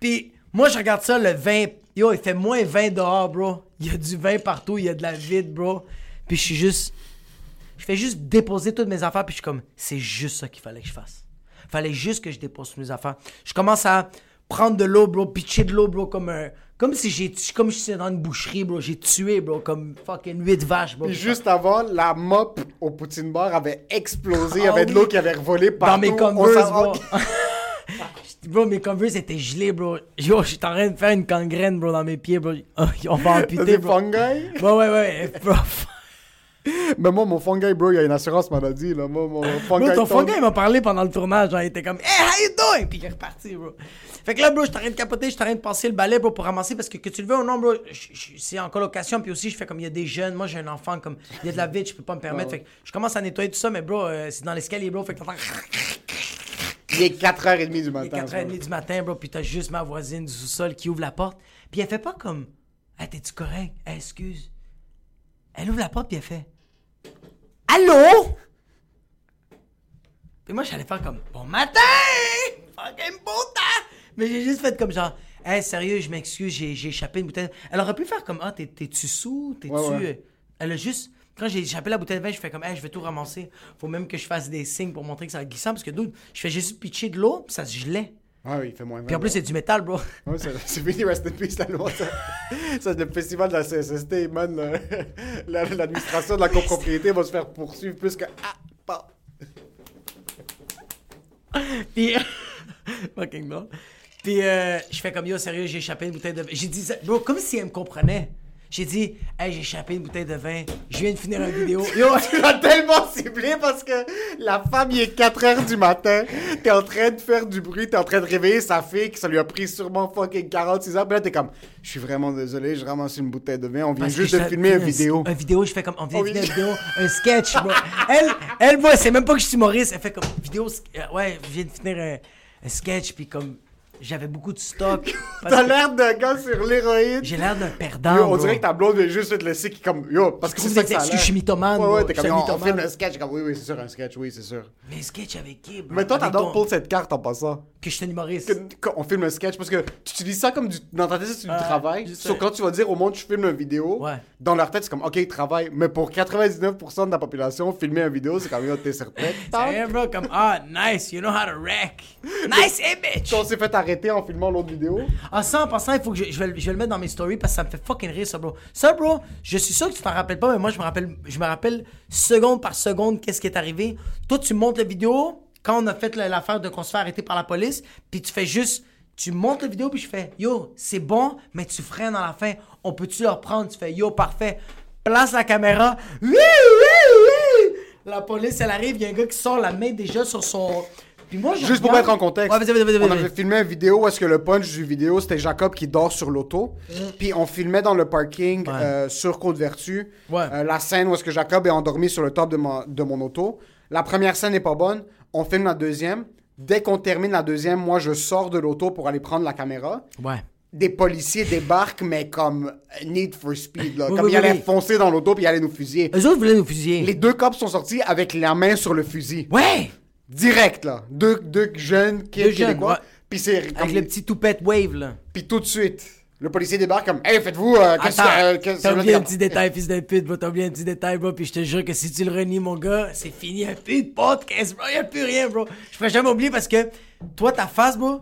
C: Puis moi, je regarde ça, le vin. Yo, il fait moins 20 dehors, bro. Il y a du vin partout, il y a de la vide, bro. Puis je suis juste. Je fais juste déposer toutes mes affaires, puis je suis comme, c'est juste ça qu'il fallait que je fasse. Fallait juste que je dépose toutes mes affaires. Je commence à prendre de l'eau, bro, pitcher de l'eau, bro, comme un. Comme si j'ai. Comme si j'étais dans une boucherie, bro. J'ai tué, bro, comme fucking 8 vaches, bro.
B: Puis juste avant, la mop au Poutine Bar avait explosé. Il y
C: Ah
B: avait de l'eau qui avait revolé partout.
C: Dans mes
B: On
C: Converse, bro. bro, mes Converse étaient gelés, bro. Yo, j'étais en train de faire une gangrène, bro, dans mes pieds, bro. On va amputer,
B: Des
C: bro.
B: fungi?
C: Ouais, ouais, ouais. Bro,
B: Mais moi, mon fungi, bro, il y a une assurance maladie, là. Moi, mon fungi.
C: Bro, ton fungi, il m'a parlé pendant le tournage. Genre, il était comme, Hey, how you doing? Puis il est reparti, bro. Fait que là, bro, je suis en train de capoter, je suis en train de passer le balai, bro, pour ramasser. Parce que que tu le veux ou non, bro, c'est en colocation. Puis aussi, je fais comme il y a des jeunes. Moi, j'ai un enfant, comme il y a de la vide, je peux pas me permettre. Fait que je commence à nettoyer tout ça, mais bro, euh, c'est dans l'escalier, bro. Fait que t'entends.
B: Il est 4h30 du
C: Il est
B: matin.
C: 4h30 du matin, bro, puis t'as juste ma voisine du sous-sol qui ouvre la porte. Puis elle fait pas comme Hey, t'es-tu correct? Hey, excuse. Elle ouvre la porte, puis elle fait Allô? Puis moi, j'allais faire comme Bon matin! Fucking beau temps! Mais j'ai juste fait comme genre Hey, sérieux, je m'excuse, j'ai j'ai échappé une bouteille. Elle aurait pu faire comme Ah, t'es- t'es-tu sous? T'es-tu.
B: Ouais, ouais.
C: euh, Elle a juste. Quand j'ai échappé la bouteille de vin, je fais comme, hey, je vais tout ramasser. Faut même que je fasse des signes pour montrer que c'est glissant. Parce que, dude, je fais juste pitcher de l'eau, puis ça se gelait.
B: Ah oui, il fait moins 20.
C: Puis en plus, c'est du métal, bro.
B: Ouais, c'est c'est fini, rest in peace, la loi. Ça, Ça, c'est le festival de la CSST, man. L'administration de la copropriété va se faire poursuivre plus que. Ah, pas.
C: Puis. Fucking. Puis euh, je fais comme yo, sérieux, j'ai échappé une bouteille de vin. J'ai dit ça, bro, comme si elle me comprenait. J'ai dit, hey, j'ai échappé une bouteille de vin. Je viens de finir une vidéo. Yo,
B: Tu l'as tellement ciblé parce que la femme, il est 4 heures du matin. T'es en train de faire du bruit, t'es en train de réveiller sa fille, que ça lui a pris sûrement fucking 46 heures. Puis là, t'es comme, je suis vraiment désolé, je ramasse une bouteille de vin. On vient
C: Parce que
B: juste de
C: je-
B: filmer une
C: un-
B: vidéo.
C: Un vidéo, je fais comme, on vient de filmer une vidéo, un sketch, bro. Elle, elle, moi, c'est même pas que je suis humoriste. Elle fait comme, vidéo, sk- euh, ouais, je viens de finir un, un sketch, puis comme, j'avais beaucoup de stock.
B: T'as l'air d'un gars sur l'héroïne.
C: J'ai l'air d'un perdant.
B: Yo, on dirait que ta blonde vient juste te laisser qui comme yo parce que c'est ça que ça
C: je suis mythomane,
B: Ouais t'es comme on
C: mythomane.
B: filme un sketch comme oui oui c'est sûr un sketch oui c'est sûr.
C: Mais sketch avec qui, bro?
B: Mais toi t'adores
C: ton-
B: pull cette carte en passant.
C: que je suis un humoriste.
B: que- quand on filme un sketch parce que tu utilises ça comme du, dans ta tête c'est du
C: Ouais,
B: travail. Sauf quand tu vas dire au monde je filme une vidéo,
C: Ouais.
B: dans leur tête c'est comme ok ils travaillent, mais pour 99% de la population filmer une vidéo c'est comme yo t'es tête.
C: Sérieux, bro, comme, ah, nice, you know how to wreck. Nice image.
B: On s'est fait arrêter en filmant l'autre vidéo?
C: Ah, ça, en passant, il faut que je, vais, le- je vais le mettre dans mes stories parce que ça me fait fucking rire, ça, bro. Ça, bro, je suis sûr que tu t'en rappelles pas, mais moi, je me rappelle, je me rappelle seconde par seconde qu'est-ce qui est arrivé. Toi, tu montes la vidéo quand on a fait la- l'affaire de qu'on se fait arrêter par la police, puis tu fais juste, tu montes la vidéo, puis je fais, yo, c'est bon, mais tu freines à la fin. On peut-tu le reprendre? Tu fais, yo, parfait. Place la caméra. Oui, oui, oui. La police, elle arrive, il y a un gars qui sort la main déjà sur son. Puis moi, je
B: Juste pour mettre en contexte,
C: Ouais, vas-y, vas-y, vas-y,
B: on
C: vas-y.
B: avait filmé une vidéo où est-ce que le punch du vidéo c'était Jacob qui dort sur l'auto, puis on filmait dans le parking euh, sur Côte-Vertu
C: Ouais.
B: euh, la scène où est-ce que Jacob est endormi sur le top de, mon- de mon auto. La première scène n'est pas bonne, on filme la deuxième. Dès qu'on termine la deuxième, moi je sors de l'auto pour aller prendre la caméra.
C: Ouais.
B: Des policiers débarquent, mais comme Need for Speed, là.
C: Oui,
B: comme
C: oui,
B: ils allaient
C: oui.
B: foncer dans l'auto puis ils allaient nous fusiller.
C: Eux autres voulaient nous fusiller.
B: Les deux cops sont sortis avec la main sur le fusil.
C: Ouais!
B: Direct, là. Deux, deux jeunes kids
C: Deux
B: québécois. Puis c'est comme...
C: Avec le petit toupette wave, là.
B: Puis tout de suite, le policier débarque comme « Hey, faites-vous... euh, qu'est-ce que... euh, qu'est-ce que-
C: t'as oublié un petit détail, fils de pute, bro. T'as oublié un petit détail, bro. Puis je te jure que si tu le renies, mon gars, c'est fini. Y'a plus de podcast, bro. Y'a plus rien, bro. Je ferai jamais oublier parce que toi, ta face, bro,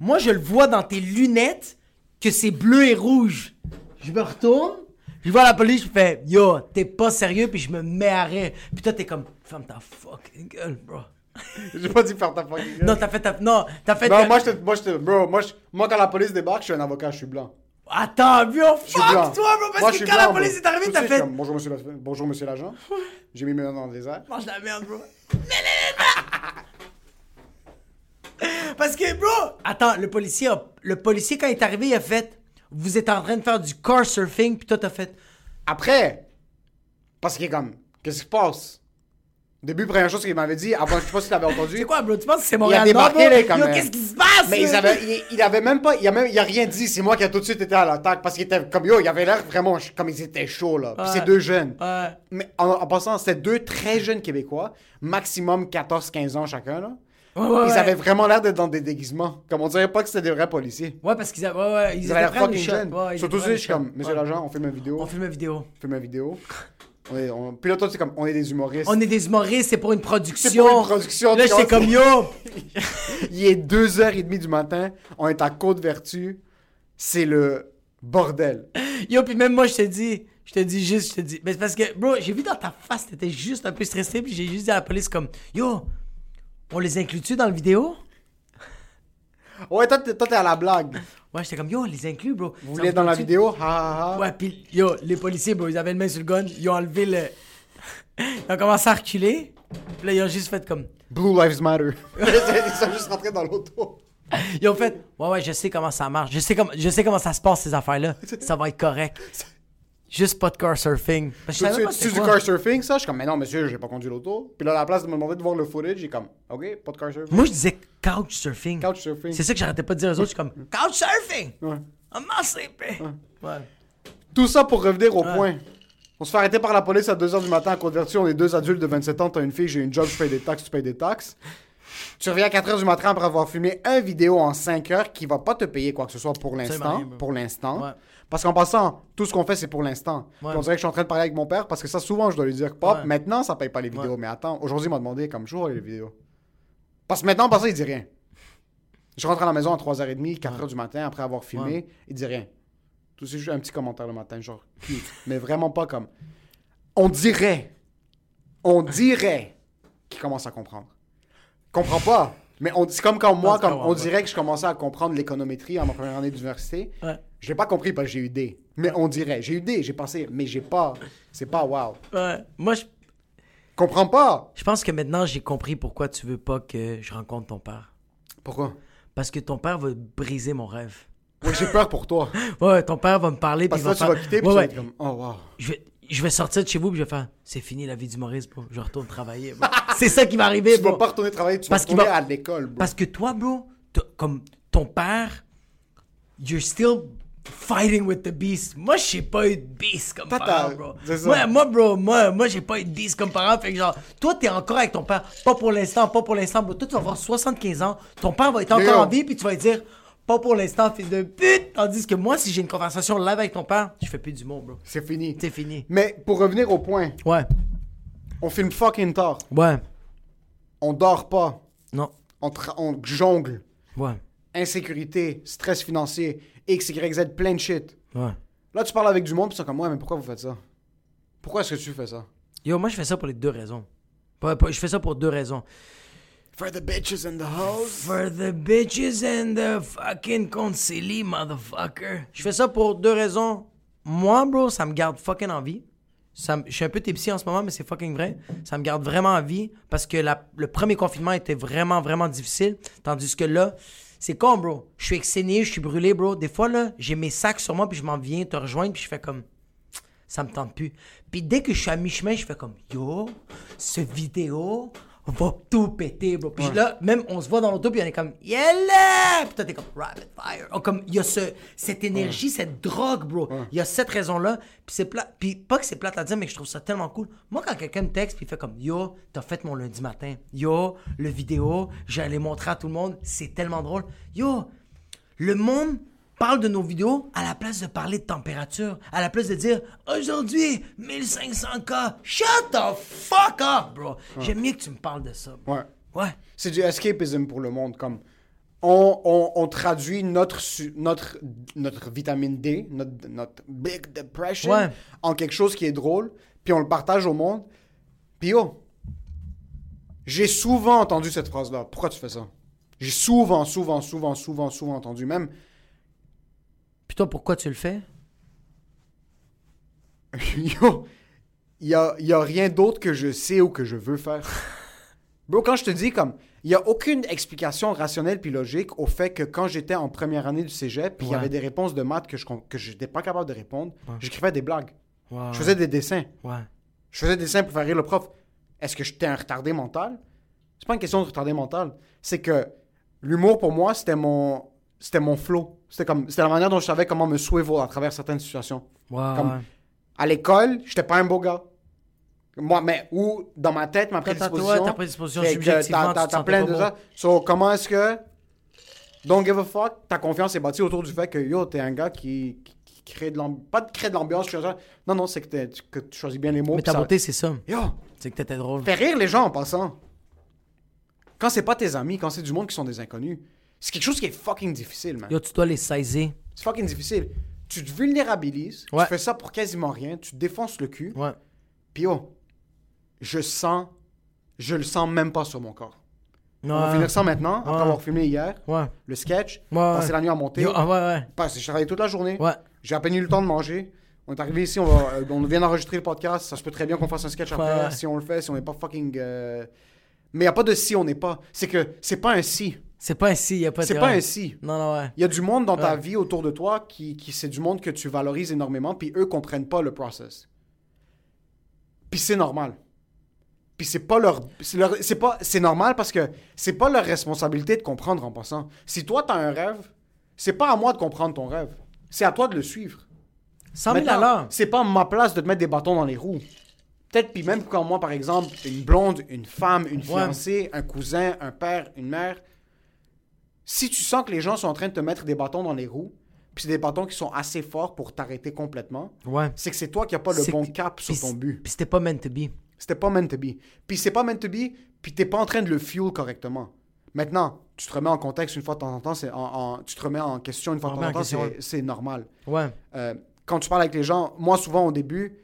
C: moi, je le vois dans tes lunettes que c'est bleu et rouge. Je me retourne, je vois la police, je fais Yo, t'es pas sérieux, puis je me mets à rire. Puis toi, t'es comme Ferme ta fucking gueule, bro.
B: J'ai pas dit faire ta fucking gueule.
C: Non, t'as fait ta. Non, t'as fait.
B: Non, moi, je te... Moi, je te... Bro, moi, je- moi, quand la police débarque, je suis un avocat, je suis blanc.
C: Attends, bro,
B: suis
C: fuck toi, bro, parce
B: Moi,
C: que quand la police
B: bro.
C: est arrivée, t'as fait.
B: comme, Bonjour, monsieur, la- Bonjour, monsieur l'agent. J'ai mis mes mains dans les airs.
C: Mange la merde, bro. Parce que, bro, attends, le policier, a- le policier quand il est arrivé, il a fait, vous êtes en train de faire du car surfing, puis toi t'as fait,
B: Après, parce qu'il est comme... Qu'est-ce qui se passe? Début, première chose qu'il m'avait dit, avant, je sais pas si tu l'avais entendu.
C: c'est quoi, bro, tu penses que c'est
B: Il a
C: Montréal
B: débarqué, là.
C: Yo,
B: euh,
C: qu'est-ce qui se passe?
B: Mais ils avaient, il, il avait même pas, il a même, il a rien dit. C'est moi qui a tout de suite été à l'attaque parce qu'il était comme yo, il avait l'air vraiment comme ils étaient chauds là. Puis
C: Ouais.
B: c'est deux jeunes.
C: Ouais.
B: Mais en, en passant, c'était deux très jeunes Québécois, maximum 14-15 ans chacun là.
C: Ouais, ouais,
B: ils
C: ouais.
B: avaient vraiment l'air d'être dans des déguisements. Comme on dirait pas que c'était des vrais policiers.
C: Ouais, parce qu'ils avaient, ouais, ouais, ils,
B: Ils avaient l'air fucking jeunes. Surtout
C: à
B: je suis comme, monsieur l'agent, on filme une vidéo.
C: On filme une vidéo.
B: On filme une vidéo. Est, on- Puis là, toi, c'est comme, on est des humoristes.
C: On est des humoristes, c'est pour une production.
B: C'est pour une production,
C: Là,
B: vois,
C: comme,
B: c'est-
C: yo,
B: Il est 2h30 du matin, on est à Côte-Vertu. C'est le bordel.
C: Yo, puis même moi, je te dis, je te dis juste, je te dis. Mais c'est parce que, bro, j'ai vu dans ta face, t'étais juste un peu stressé, puis j'ai juste dit à la police, comme, yo, on les inclut-tu dans le vidéo?
B: Ouais, toi, t'es à la blague.
C: Ouais, j'étais comme, yo, les inclut, bro.
B: Vous voulez dans la vidéo? Ha ha ha.
C: Ouais, puis, yo, les policiers, bro, ils avaient une main sur le gun, ils ont enlevé le. ils ont commencé à reculer, puis là, ils ont juste fait comme.
B: Blue Lives Matter. Ils sont juste rentrés dans l'auto.
C: Ils ont fait, ouais, ouais, je sais comment ça marche, je sais, comme, je sais comment ça se passe, ces affaires-là. Ça va être correct. Juste pas de car surfing. Parce que je savais pas
B: C'est
C: c'était
B: du car surfing, ça? Je suis comme, mais non, monsieur, j'ai pas conduit l'auto. Puis là, à la place de me demander de voir le footage, j'ai comme, ok, pas de car surfing.
C: Moi, je disais couch surfing.
B: Couch surfing.
C: C'est ça que j'arrêtais pas de dire aux autres. Je suis comme, couch surfing!
B: Ouais.
C: I'm not sleeping! Ouais.
B: Tout ça pour revenir au
C: Ouais.
B: point. On se fait arrêter par la police à 2h du matin à Côte-Vertu. On est deux adultes de 27 ans. T'as une fille, j'ai une job, je paye des taxes, tu payes des taxes. Tu reviens à 4h du matin après avoir filmé un vidéo en 5 heures qui va pas te payer quoi que ce soit pour l'instant. Pour l'instant. Parce qu'en passant, tout ce qu'on fait, c'est pour l'instant.
C: Ouais.
B: on dirait que je suis en train de parler avec mon père parce que ça, souvent, je dois lui dire, Pop,
C: Ouais.
B: maintenant, ça paye pas les vidéos.
C: Ouais.
B: Mais attends, aujourd'hui, il m'a demandé, comme, vois les vidéos. Parce que maintenant, parce ça, il dit rien. Je rentre à la maison à 3h30, 4h du matin, après avoir filmé, il dit rien. Tout c'est juste un petit commentaire le matin, genre, cute. Mais vraiment pas comme. On dirait, on dirait qu'il commence à comprendre. Comprend pas. Mais on, c'est comme quand moi, comme on dirait que je commençais à comprendre l'économétrie en ma première année d'université.
C: Ouais.
B: Je l'ai pas compris parce que j'ai eu D. Mais on dirait. J'ai eu D, j'ai passé, mais j'ai pas. C'est pas wow.
C: Ouais. Moi, je,
B: Comprends pas.
C: je pense que maintenant, j'ai compris pourquoi tu veux pas que je rencontre ton père.
B: Pourquoi?
C: Parce que ton père va briser mon rêve.
B: Oui, j'ai peur pour toi.
C: Ouais, ton père va me parler.
B: Parce
C: puis
B: que tu vas quitter, puis
C: Ouais, ouais.
B: comme, oh wow.
C: Je vais, je vais sortir de chez vous, puis je vais faire, c'est fini la vie d'humoriste, bro. Je retourne travailler. bro. c'est ça qui va arriver,
B: Tu
C: bro.
B: vas pas retourner travailler, tu
C: Parce
B: vas retourner
C: va-
B: à l'école, bro.
C: Parce que toi, bro, comme ton père, you're still fighting with the beast. Moi, j'ai pas eu de beast comme parent, bro. Moi, moi, bro, moi, moi j'ai pas eu de beast comme parent. Fait que genre, toi, t'es encore avec ton père. Pas pour l'instant, pas pour l'instant, bro. Toi, tu vas avoir 75 ans. Ton père va être encore en vie, puis tu vas lui dire, pas pour l'instant, fils de pute. Tandis que moi, si j'ai une conversation live avec ton père, je fais plus d'humour, bro.
B: C'est fini.
C: C'est fini.
B: Mais pour revenir au point,
C: Ouais.
B: On filme fucking tard.
C: Ouais.
B: On dort pas.
C: Non.
B: On, tra- on jongle.
C: Ouais.
B: Insécurité, stress financier, X, Y, Z, plein de shit.
C: Ouais.
B: Là, tu parles avec du monde, puis ils sont comme, ouais, mais pourquoi vous faites ça? Pourquoi est-ce que tu fais ça?
C: Yo, moi, je fais ça pour les deux raisons. Je fais ça pour deux raisons.
B: For the bitches in the house.
C: For the bitches and the fucking concili, motherfucker. Je fais ça pour deux raisons. Moi, bro, ça me garde fucking en vie. Je suis un peu tipsy en ce moment, mais c'est fucking vrai. Ça me garde vraiment en vie parce que le premier confinement était vraiment, vraiment difficile. Tandis que là, c'est con, bro. Je suis exténué, je suis brûlé, bro. Des fois, là, j'ai mes sacs sur moi, puis je m'en viens te rejoindre, puis je fais comme ça me tente plus. Puis dès que je suis à mi-chemin, je fais comme Yo, ce vidéo va tout péter, bro. Puis là, même on se voit dans l'auto, puis on est comme Yeah! Puis toi, t'es comme Rapid Fire. Oh, comme il y a ce, cette énergie, cette drogue, bro. Il y a cette raison-là. Puis c'est plat. Puis pas que c'est plate à dire, mais je trouve ça tellement cool. Moi, quand quelqu'un me texte, puis il fait comme Yo, t'as fait mon lundi matin. Yo, le vidéo, j'allais montrer à tout le monde. C'est tellement drôle. Yo, le monde parle de nos vidéos à la place de parler de température, à la place de dire aujourd'hui 1500K. Shut the fuck up, bro. J'aime mieux que tu me parles de ça. bro.
B: Ouais.
C: Ouais.
B: C'est du escapism pour le monde. Comme on, on, on traduit notre, notre, notre vitamine D, notre, notre big depression,
C: Ouais.
B: en quelque chose qui est drôle, puis on le partage au monde. Puis oh, j'ai souvent entendu cette phrase-là. Pourquoi tu fais ça? J'ai souvent, souvent, souvent, souvent, souvent entendu. Même,
C: Puis toi, pourquoi tu le fais?
B: yo, il y a, y a rien d'autre que je sais ou que je veux faire. Bro, quand je te dis comme, il y a aucune explication rationnelle puis logique au fait que quand j'étais en première année du cégep, puis il y
C: Ouais.
B: avait des réponses de maths que je com- que j'étais pas capable de répondre, j'écrivais des blagues.
C: Ouais.
B: Je faisais des dessins.
C: Ouais.
B: Je faisais des dessins pour faire rire le prof. Est-ce que j'étais un retardé mental? C'est pas une question de retardé mental. C'est que l'humour, pour moi, c'était mon, c'était mon flow. C'était comme, c'était la manière dont je savais comment me swivel à travers certaines situations. Comme-
C: ouais.
B: À l'école, j'étais pas un beau gars. Moi, mais, ou dans ma tête, ma
C: Toi,
B: prédisposition.
C: ouais, ta prédisposition, subjectivement,
B: t'as-
C: tu
B: t'as- plein de ça. So, comment est-ce que. Don't give a fuck, ta confiance est bâtie autour du fait que yo, t'es un gars qui, qui- qui crée de l'ambiance. Pas de créer de l'ambiance, genre- non, non, c'est que, que tu choisis bien les mots.
C: Mais ta
B: ça-
C: beauté, c'est ça.
B: Yo,
C: C'est que t'étais drôle.
B: fais rire les gens en passant. Quand c'est pas tes amis, quand c'est du monde qui sont des inconnus, c'est quelque chose qui est fucking difficile, man.
C: Yo, tu dois les saisir.
B: C'est fucking difficile. Tu te vulnérabilises,
C: Ouais.
B: tu fais ça pour quasiment rien, tu te défonces le cul,
C: Ouais.
B: puis yo, je sens, je le sens même pas sur mon corps. On va
C: Ouais.
B: finir ça maintenant, après
C: Ouais.
B: avoir filmé hier,
C: Ouais.
B: le sketch,
C: Ouais,
B: passer
C: ouais.
B: la nuit à monter,
C: Yo, ah ouais, ouais.
B: j'ai travaillé toute la journée,
C: Ouais.
B: j'ai à peine eu le temps de manger. On est arrivé ici, on, va, euh, on vient d'enregistrer le podcast, ça se peut très bien qu'on fasse un sketch après,
C: Ouais.
B: si on le fait, si on n'est pas fucking... euh, Mais il n'y a pas de si on n'est pas. C'est que c'est pas un si.
C: C'est pas un si, y a pas de
B: C'est pas
C: ouais.
B: un si.
C: Non, non, ouais.
B: Il y a du monde dans ta
C: Ouais.
B: vie autour de toi qui, qui c'est du monde que tu valorises énormément, puis eux comprennent pas le process. Puis c'est normal. Puis c'est pas leur c'est pas c'est normal parce que c'est pas leur responsabilité de comprendre en passant. Si toi tu as un rêve, c'est pas à moi de comprendre ton rêve. C'est à toi de le suivre.
C: 100 000
B: Maintenant,
C: à l'heure.
B: c'est pas ma place de te mettre des bâtons dans les roues. Peut-être, puis même quand moi, par exemple, une blonde, une femme, une fiancée, un cousin, un père, une mère, si tu sens que les gens sont en train de te mettre des bâtons dans les roues, puis c'est des bâtons qui sont assez forts pour t'arrêter complètement,
C: Ouais.
B: c'est que c'est toi qui n'as pas le bon cap sur ton but.
C: Puis c'était pas meant to be.
B: C'était pas meant to be. Puis c'est pas meant to be, puis t'es pas en train de le fuel correctement. Maintenant, tu te remets en contexte une fois de temps en temps, c'est en, en- tu te remets en question une fois de temps en temps, c'est- normal.
C: Ouais.
B: Euh, quand tu parles avec les gens, moi, souvent au début,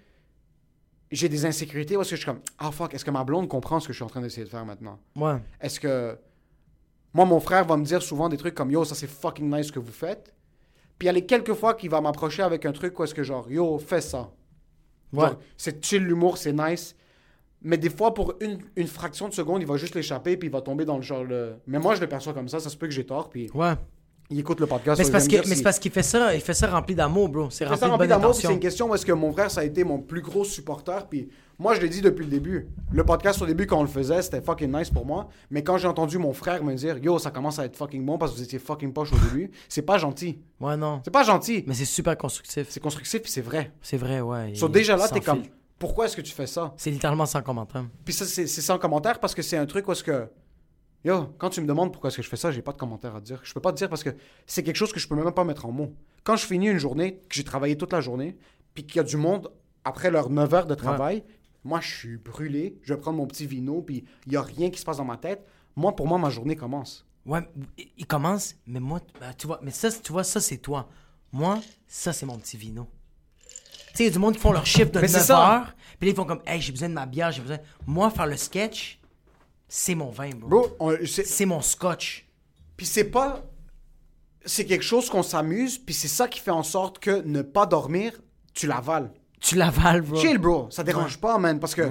B: j'ai des insécurités parce que je suis comme, ah fuck, est-ce que ma blonde comprend ce que je suis en train d'essayer de faire maintenant?
C: Ouais.
B: Est-ce que. Moi, mon frère va me dire souvent des trucs comme, yo, ça c'est fucking nice ce que vous faites. Puis il y a les quelques fois qu'il va m'approcher avec un truc où est-ce que genre, yo, fais ça.
C: Ouais.
B: C'est chill l'humour, c'est nice. Mais des fois, pour une, une fraction de seconde, il va juste l'échapper puis il va tomber dans le genre. Le... Mais moi, je le perçois comme ça, ça se peut que j'ai tort. Puis
C: Ouais.
B: Il écoute le podcast.
C: Mais c'est parce
B: si-
C: parce qu'il fait ça, il fait ça rempli d'amour, bro. C'est rempli
B: rempli d'amour, c'est une question est-ce que mon frère, ça a été mon plus gros supporter. Puis moi, je l'ai dit depuis le début. Le podcast, au début, quand on le faisait, c'était fucking nice pour moi. Mais quand j'ai entendu mon frère me dire, yo, ça commence à être fucking bon parce que vous étiez fucking poche au début, c'est pas gentil.
C: Ouais, non.
B: C'est pas gentil.
C: Mais c'est super constructif.
B: C'est constructif, puis c'est vrai.
C: C'est vrai, ouais.
B: So, déjà là, t'es comme, pourquoi est-ce que tu fais ça?
C: C'est littéralement sans commentaire.
B: Puis ça, c'est sans commentaire parce que c'est un truc où est-ce que. Yo, quand tu me demandes pourquoi est-ce que je fais ça, j'ai pas de commentaire à te dire. Je peux pas te dire parce que c'est quelque chose que je peux même pas mettre en mots. Quand je finis une journée, que j'ai travaillé toute la journée, puis qu'il y a du monde après leurs 9 heures de travail, moi je suis brûlé, je vais prendre mon petit vino, puis il y a rien qui se passe dans ma tête. Moi, pour moi, ma journée commence.
C: Ouais, il- commence, mais moi, bah, tu vois, mais ça, tu vois, ça, c'est toi. Moi, ça, c'est mon petit vino. Tu sais, il y a du monde qui font leur shift de
B: Mais c'est
C: 9
B: ça.
C: heures, puis là, ils font comme, hey, j'ai besoin de ma bière, j'ai besoin. Moi, faire le sketch, c'est mon vin, bro.
B: C'est-
C: mon scotch.
B: Puis c'est pas. C'est quelque chose qu'on s'amuse, puis c'est ça qui fait en sorte que ne pas dormir, tu l'avales.
C: Tu l'avales, bro.
B: Chill, bro. Ça dérange pas, man, parce que.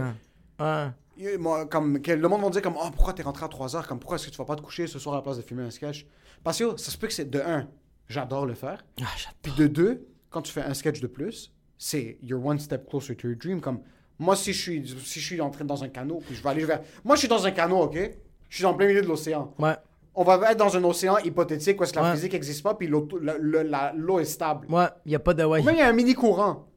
C: Ouais.
B: Moi, comme, le monde va me dire comme, oh, pourquoi t'es rentré à 3 heures? Comme, pourquoi est-ce que tu vas pas te coucher ce soir à la place de filmer un sketch? Parce que ça se peut que c'est de un, j'adore le faire.
C: Ah.
B: Puis de deux, quand tu fais un sketch de plus, c'est you're one step closer to your dream. Comme, moi, si je suis, si je suis en train dans un canot, puis je vais aller vers. Moi, je suis dans un canot, ok? Je suis en plein milieu de l'océan.
C: Ouais.
B: On va être dans un océan hypothétique où est-ce que la physique n'existe pas, puis l'eau est stable.
C: Ouais, il y a pas de. Ouais.
B: Même il y a un mini courant.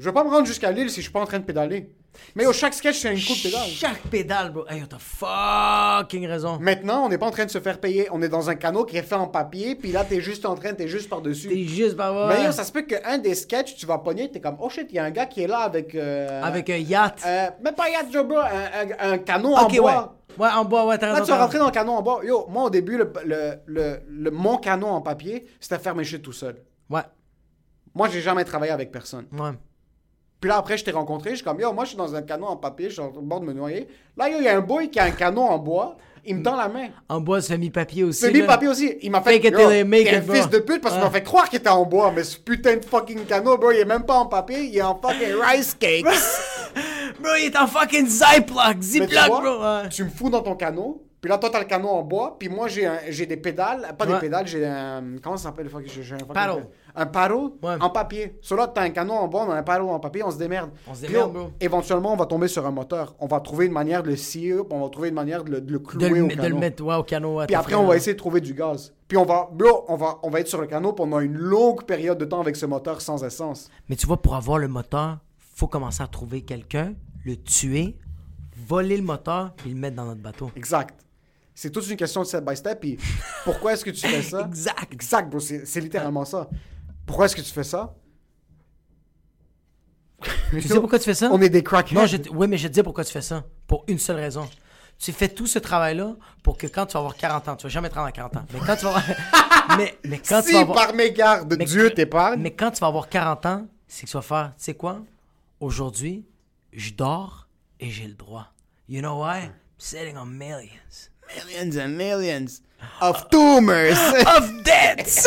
B: Je vais pas me rendre jusqu'à l'île si je suis pas en train de pédaler. Mais au chaque sketch, c'est un coup de pédale.
C: Chaque pédale, bro. Hey, t'as fucking raison.
B: Maintenant, on n'est pas en train de se faire payer. On est dans un canot qui est fait en papier, puis là, t'es juste en train, t'es juste
C: T'es
B: par-dessus.
C: juste par
B: Mais yo, ça se peut qu'un des sketchs, tu vas pogner, t'es comme, oh shit, il y a un gars qui est là avec. euh,
C: Avec un yacht.
B: euh, même pas yacht, Joe, bro, un, un- un canot en
C: ouais.
B: bois.
C: Ouais, en bois, ouais, t'as
B: Là,
C: raison.
B: tu vas rentrer dans le canot en bois. Yo, moi, au début, le, le, le- le- mon canot en papier, c'était faire mes shit tout seul.
C: Ouais,
B: Moi, j'ai jamais travaillé avec personne.
C: ouais.
B: Puis là, après, je t'ai rencontré. Je suis comme, yo, moi, je suis dans un canot en papier, je suis au bord de me noyer. Là, yo, il y a un boy qui a un canot en bois. Il me tend la main.
C: En bois, semi-papier aussi.
B: C'est mis
C: là.
B: papier aussi. Il m'a fait.
C: Fake
B: t'es un fils de pute parce qu'il m'a fait croire qu'il était en bois. Mais ce putain de fucking canot, bro, il est même pas en papier. Il est en fucking rice cakes.
C: Bro, il est en fucking Ziploc. Ziploc, bro. Ouais.
B: tu me fous dans ton canot. Puis là, toi, t'as le canot en bois. Puis moi, j'ai des pédales. Pas des pédales, j'ai un. Comment ça s'appelle? J'ai un fucking-
C: Paddle.
B: Un
C: Ouais.
B: en papier. Sur là, t'as un canot en bois, on a un paddle en papier, on se démerde.
C: On se démerde, bro.
B: Éventuellement, on va tomber sur un moteur. On va trouver une manière de le scier, on va trouver une manière de le, de le
C: De
B: clouer
C: le,
B: au
C: de le mettre ouais, au canot. ouais,
B: Puis après, on va essayer de trouver du gaz. Puis on va, bro, on va, on va être sur le canot pendant une longue période de temps avec ce moteur sans essence.
C: Mais tu vois, pour avoir le moteur, faut commencer à trouver quelqu'un, le tuer, voler le moteur, puis le mettre dans notre bateau.
B: Exact. C'est toute une question de step by step. Puis pourquoi est-ce que tu fais ça?
C: Exact.
B: Exact, bro. C'est littéralement ça. Pourquoi est-ce que tu fais ça?
C: Tu sais pourquoi tu fais ça?
B: On est des crackheads.
C: Non, je, oui, mais je te dis pourquoi tu fais ça. Pour une seule raison. Tu fais tout ce travail-là pour que quand tu vas avoir 40 ans, tu vas jamais te rendre à 40 ans, mais quand tu vas avoir... mais, mais quand tu
B: si
C: vas avoir...
B: par mégarde de
C: Mais-
B: Dieu t'épargne.
C: Mais quand tu vas avoir 40 ans, c'est que tu vas faire, tu sais quoi? Aujourd'hui, je dors et j'ai le droit. You know why? I'm sitting on millions.
B: Millions and millions of tumors.
C: Of debts!